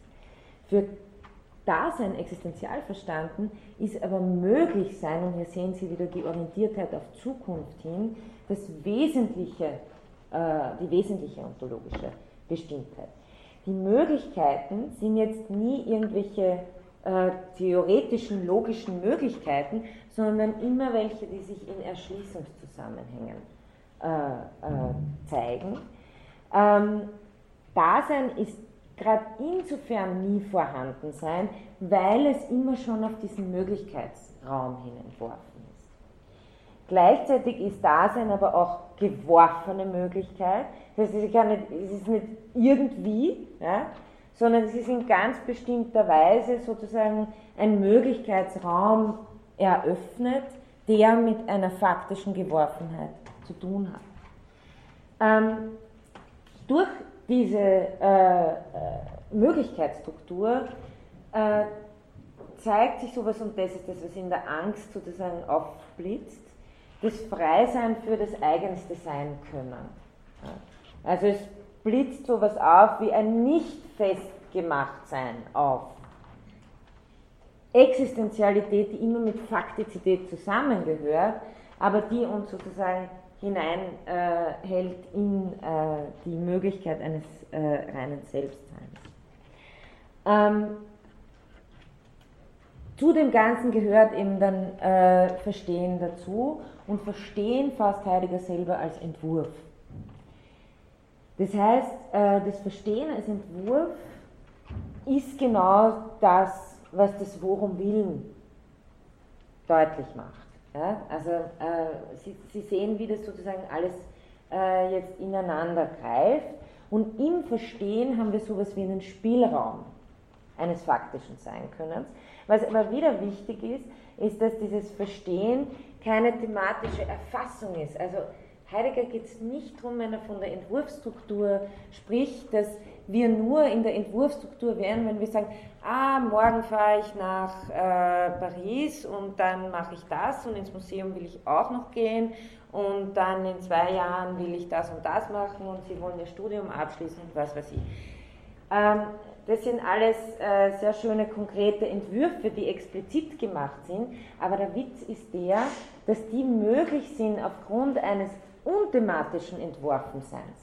Für Dasein existenzial verstanden ist aber möglich sein, und hier sehen Sie wieder die Orientiertheit auf Zukunft hin, das wesentliche, äh, die wesentliche ontologische Bestimmtheit. Die Möglichkeiten sind jetzt nie irgendwelche äh, theoretischen, logischen Möglichkeiten, sondern immer welche, die sich in Erschließungszusammenhängen äh, zeigen. Ähm, Dasein ist gerade insofern nie vorhanden sein, weil es immer schon auf diesen Möglichkeitsraum hin entworfen ist. Gleichzeitig ist Dasein aber auch geworfene Möglichkeit. Das heißt, es ist nicht irgendwie, ja, sondern es ist in ganz bestimmter Weise sozusagen ein Möglichkeitsraum eröffnet, der mit einer faktischen Geworfenheit zu tun hat. Ähm, durch diese äh, äh, Möglichkeitsstruktur äh, zeigt sich sowas, und das ist das, was in der Angst sozusagen aufblitzt, das Freisein für das eigenste Sein können. Also es blitzt sowas auf wie ein nicht festgemacht-Sein auf. Existenzialität, die immer mit Faktizität zusammengehört, aber die uns sozusagen hineinhält äh, in äh, die Möglichkeit eines äh, reinen Selbstseins. Ähm, zu dem Ganzen gehört eben dann äh, Verstehen dazu und Verstehen fasst Heidegger selber als Entwurf Das heißt, äh, das Verstehen als Entwurf ist genau das, was das Worum Willen deutlich macht. Ja? Also äh, Sie, Sie, sehen, wie das sozusagen alles äh, jetzt ineinander greift. Und im Verstehen haben wir sowas wie einen Spielraum eines faktischen Sein-Könnens. Was aber wieder wichtig ist, ist, dass dieses Verstehen keine thematische Erfassung ist. Also Heidegger geht es nicht darum, wenn er von der Entwurfsstruktur spricht, dass wir nur in der Entwurfsstruktur wären, wenn wir sagen, ah, morgen fahre ich nach äh, Paris und dann mache ich das und ins Museum will ich auch noch gehen und dann in zwei Jahren will ich das und das machen und Sie wollen Ihr Studium abschließen und was weiß ich. Ähm, das sind alles äh, sehr schöne konkrete Entwürfe, die explizit gemacht sind, aber der Witz ist der, dass die möglich sind aufgrund eines unthematischen Entworfenseins.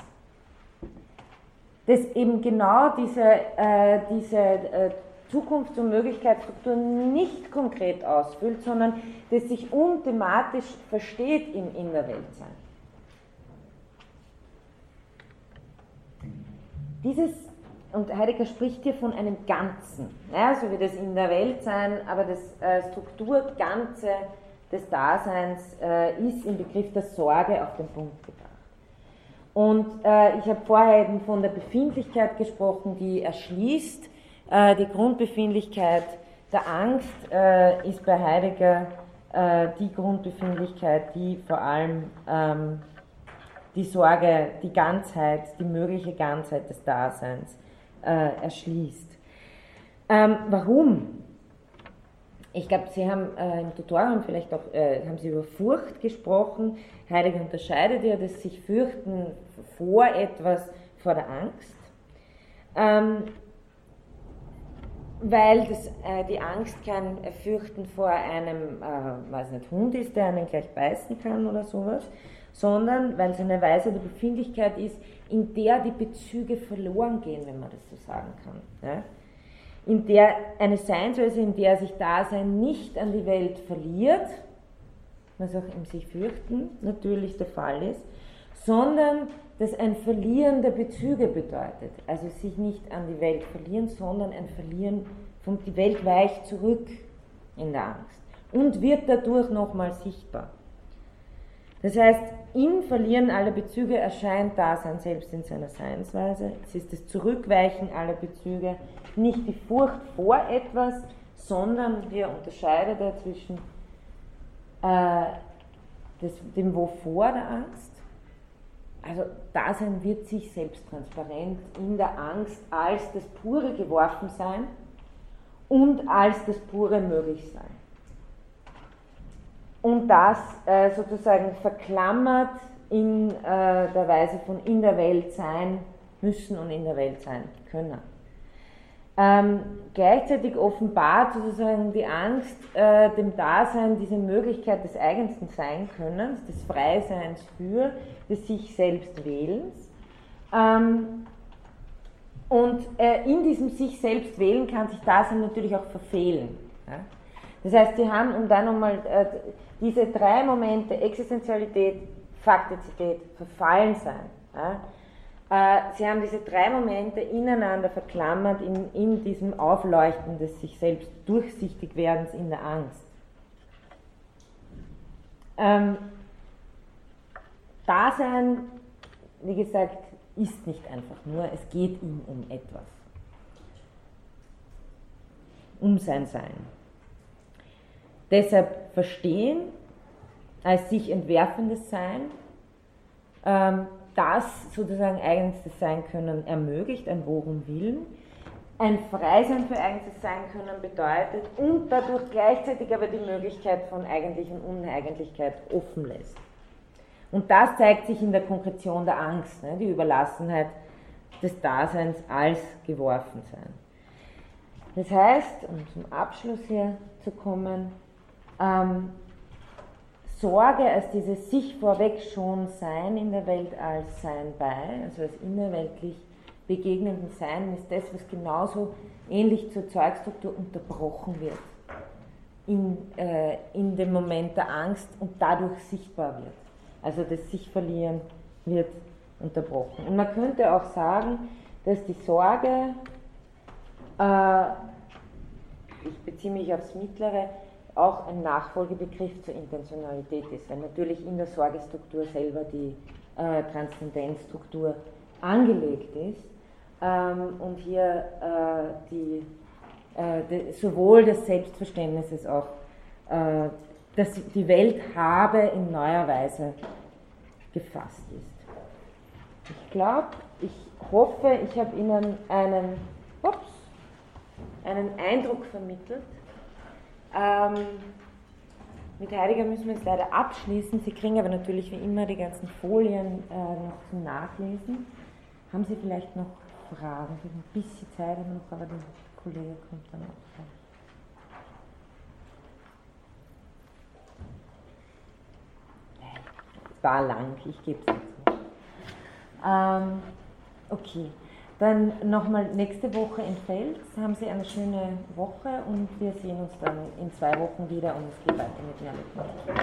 Das eben genau diese, äh, diese äh, Zukunfts- und Möglichkeitsstruktur nicht konkret ausfüllt, sondern das sich unthematisch versteht im Innerweltsein. Dieses und Heidegger spricht hier von einem Ganzen, ja, so wie das in der Welt sein, aber das äh, Strukturganze des Daseins äh, ist im Begriff der Sorge auf den Punkt gebracht. Und äh, ich habe vorher eben von der Befindlichkeit gesprochen, die erschließt. Äh, die Grundbefindlichkeit der Angst äh, ist bei Heidegger äh, die Grundbefindlichkeit, die vor allem ähm, die Sorge, die Ganzheit, die mögliche Ganzheit des Daseins äh, erschließt. Ähm, warum? Ich glaube, Sie haben äh, im Tutorium vielleicht auch, äh, haben Sie über Furcht gesprochen. Heidegger unterscheidet ja das sich fürchten vor etwas, vor der Angst. Ähm, weil das, äh, die Angst kein Fürchten vor einem, äh, weiß nicht, Hund ist, der einen gleich beißen kann oder sowas, sondern weil es eine Weise der Befindlichkeit ist, in der die Bezüge verloren gehen, wenn man das so sagen kann. Ja? In der eine Seinsweise, in der sich Dasein nicht an die Welt verliert, was auch im sich fürchten natürlich der Fall ist, sondern das ein Verlieren der Bezüge bedeutet. Also sich nicht an die Welt verlieren, sondern ein Verlieren von die Welt weicht zurück in der Angst und wird dadurch nochmal sichtbar. Das heißt, im Verlieren aller Bezüge erscheint Dasein selbst in seiner Seinsweise. Es ist das Zurückweichen aller Bezüge, nicht die Furcht vor etwas, sondern wir unterscheiden da zwischen äh, das, dem Wovor der Angst. Also Dasein wird sich selbst transparent in der Angst als das pure Geworfensein und als das pure Möglichsein und das äh, sozusagen verklammert in äh, der Weise von in der Welt sein müssen und in der Welt sein können. Ähm, gleichzeitig offenbart sozusagen die Angst äh, dem Dasein diese Möglichkeit des eigensten Sein-Könnens, des Freiseins für, des sich selbst Wählens. Ähm, und äh, in diesem sich selbst wählen kann sich Dasein natürlich auch verfehlen. Ja? Das heißt, sie haben, um dann nochmal äh, diese drei Momente, Existenzialität, Faktizität, Verfallensein, ja, sie haben diese drei Momente ineinander verklammert in, in diesem Aufleuchten des sich selbst durchsichtig werdens in der Angst. Ähm, Dasein, wie gesagt, ist nicht einfach nur, es geht ihm um etwas. Um sein Sein. Deshalb verstehen als sich entwerfendes Sein, ähm, das sozusagen eigenstes Sein können ermöglicht, ein Worum Willen, ein Freisein für eigenstes Sein können bedeutet und dadurch gleichzeitig aber die Möglichkeit von Eigentlich und Uneigentlichkeit offen lässt. Und das zeigt sich in der Konkretion der Angst, ne, die Überlassenheit des Daseins als Geworfensein. Das heißt, um zum Abschluss hier zu kommen, ähm, Sorge als dieses sich vorweg schon Sein in der Welt als Sein bei, also als innerweltlich begegnenden Sein, ist das, was genauso ähnlich zur Zeugstruktur unterbrochen wird in, äh, in dem Moment der Angst und dadurch sichtbar wird. Also das sich verlieren wird unterbrochen. Und man könnte auch sagen, dass die Sorge, äh, ich beziehe mich aufs Mittlere, auch ein Nachfolgebegriff zur Intentionalität ist, weil natürlich in der Sorgestruktur selber die äh, Transzendenzstruktur angelegt ist ähm, und hier äh, die, äh, die, sowohl des Selbstverständnisses auch, äh, dass die Welt habe in neuer Weise gefasst ist. Ich glaube, ich hoffe, ich habe Ihnen einen, ups, einen Eindruck vermittelt ähm, mit Heidegger müssen wir jetzt leider abschließen. Sie kriegen aber natürlich wie immer die ganzen Folien äh, noch zum Nachlesen. Haben Sie vielleicht noch Fragen? Wir haben ein bisschen Zeit haben noch, aber der Kollege kommt dann auch. Es war lang, ich gebe es jetzt. Ähm, okay. Dann nochmal nächste Woche in Fels. Haben Sie eine schöne Woche und wir sehen uns dann in zwei Wochen wieder und es geht weiter mit Mathematik.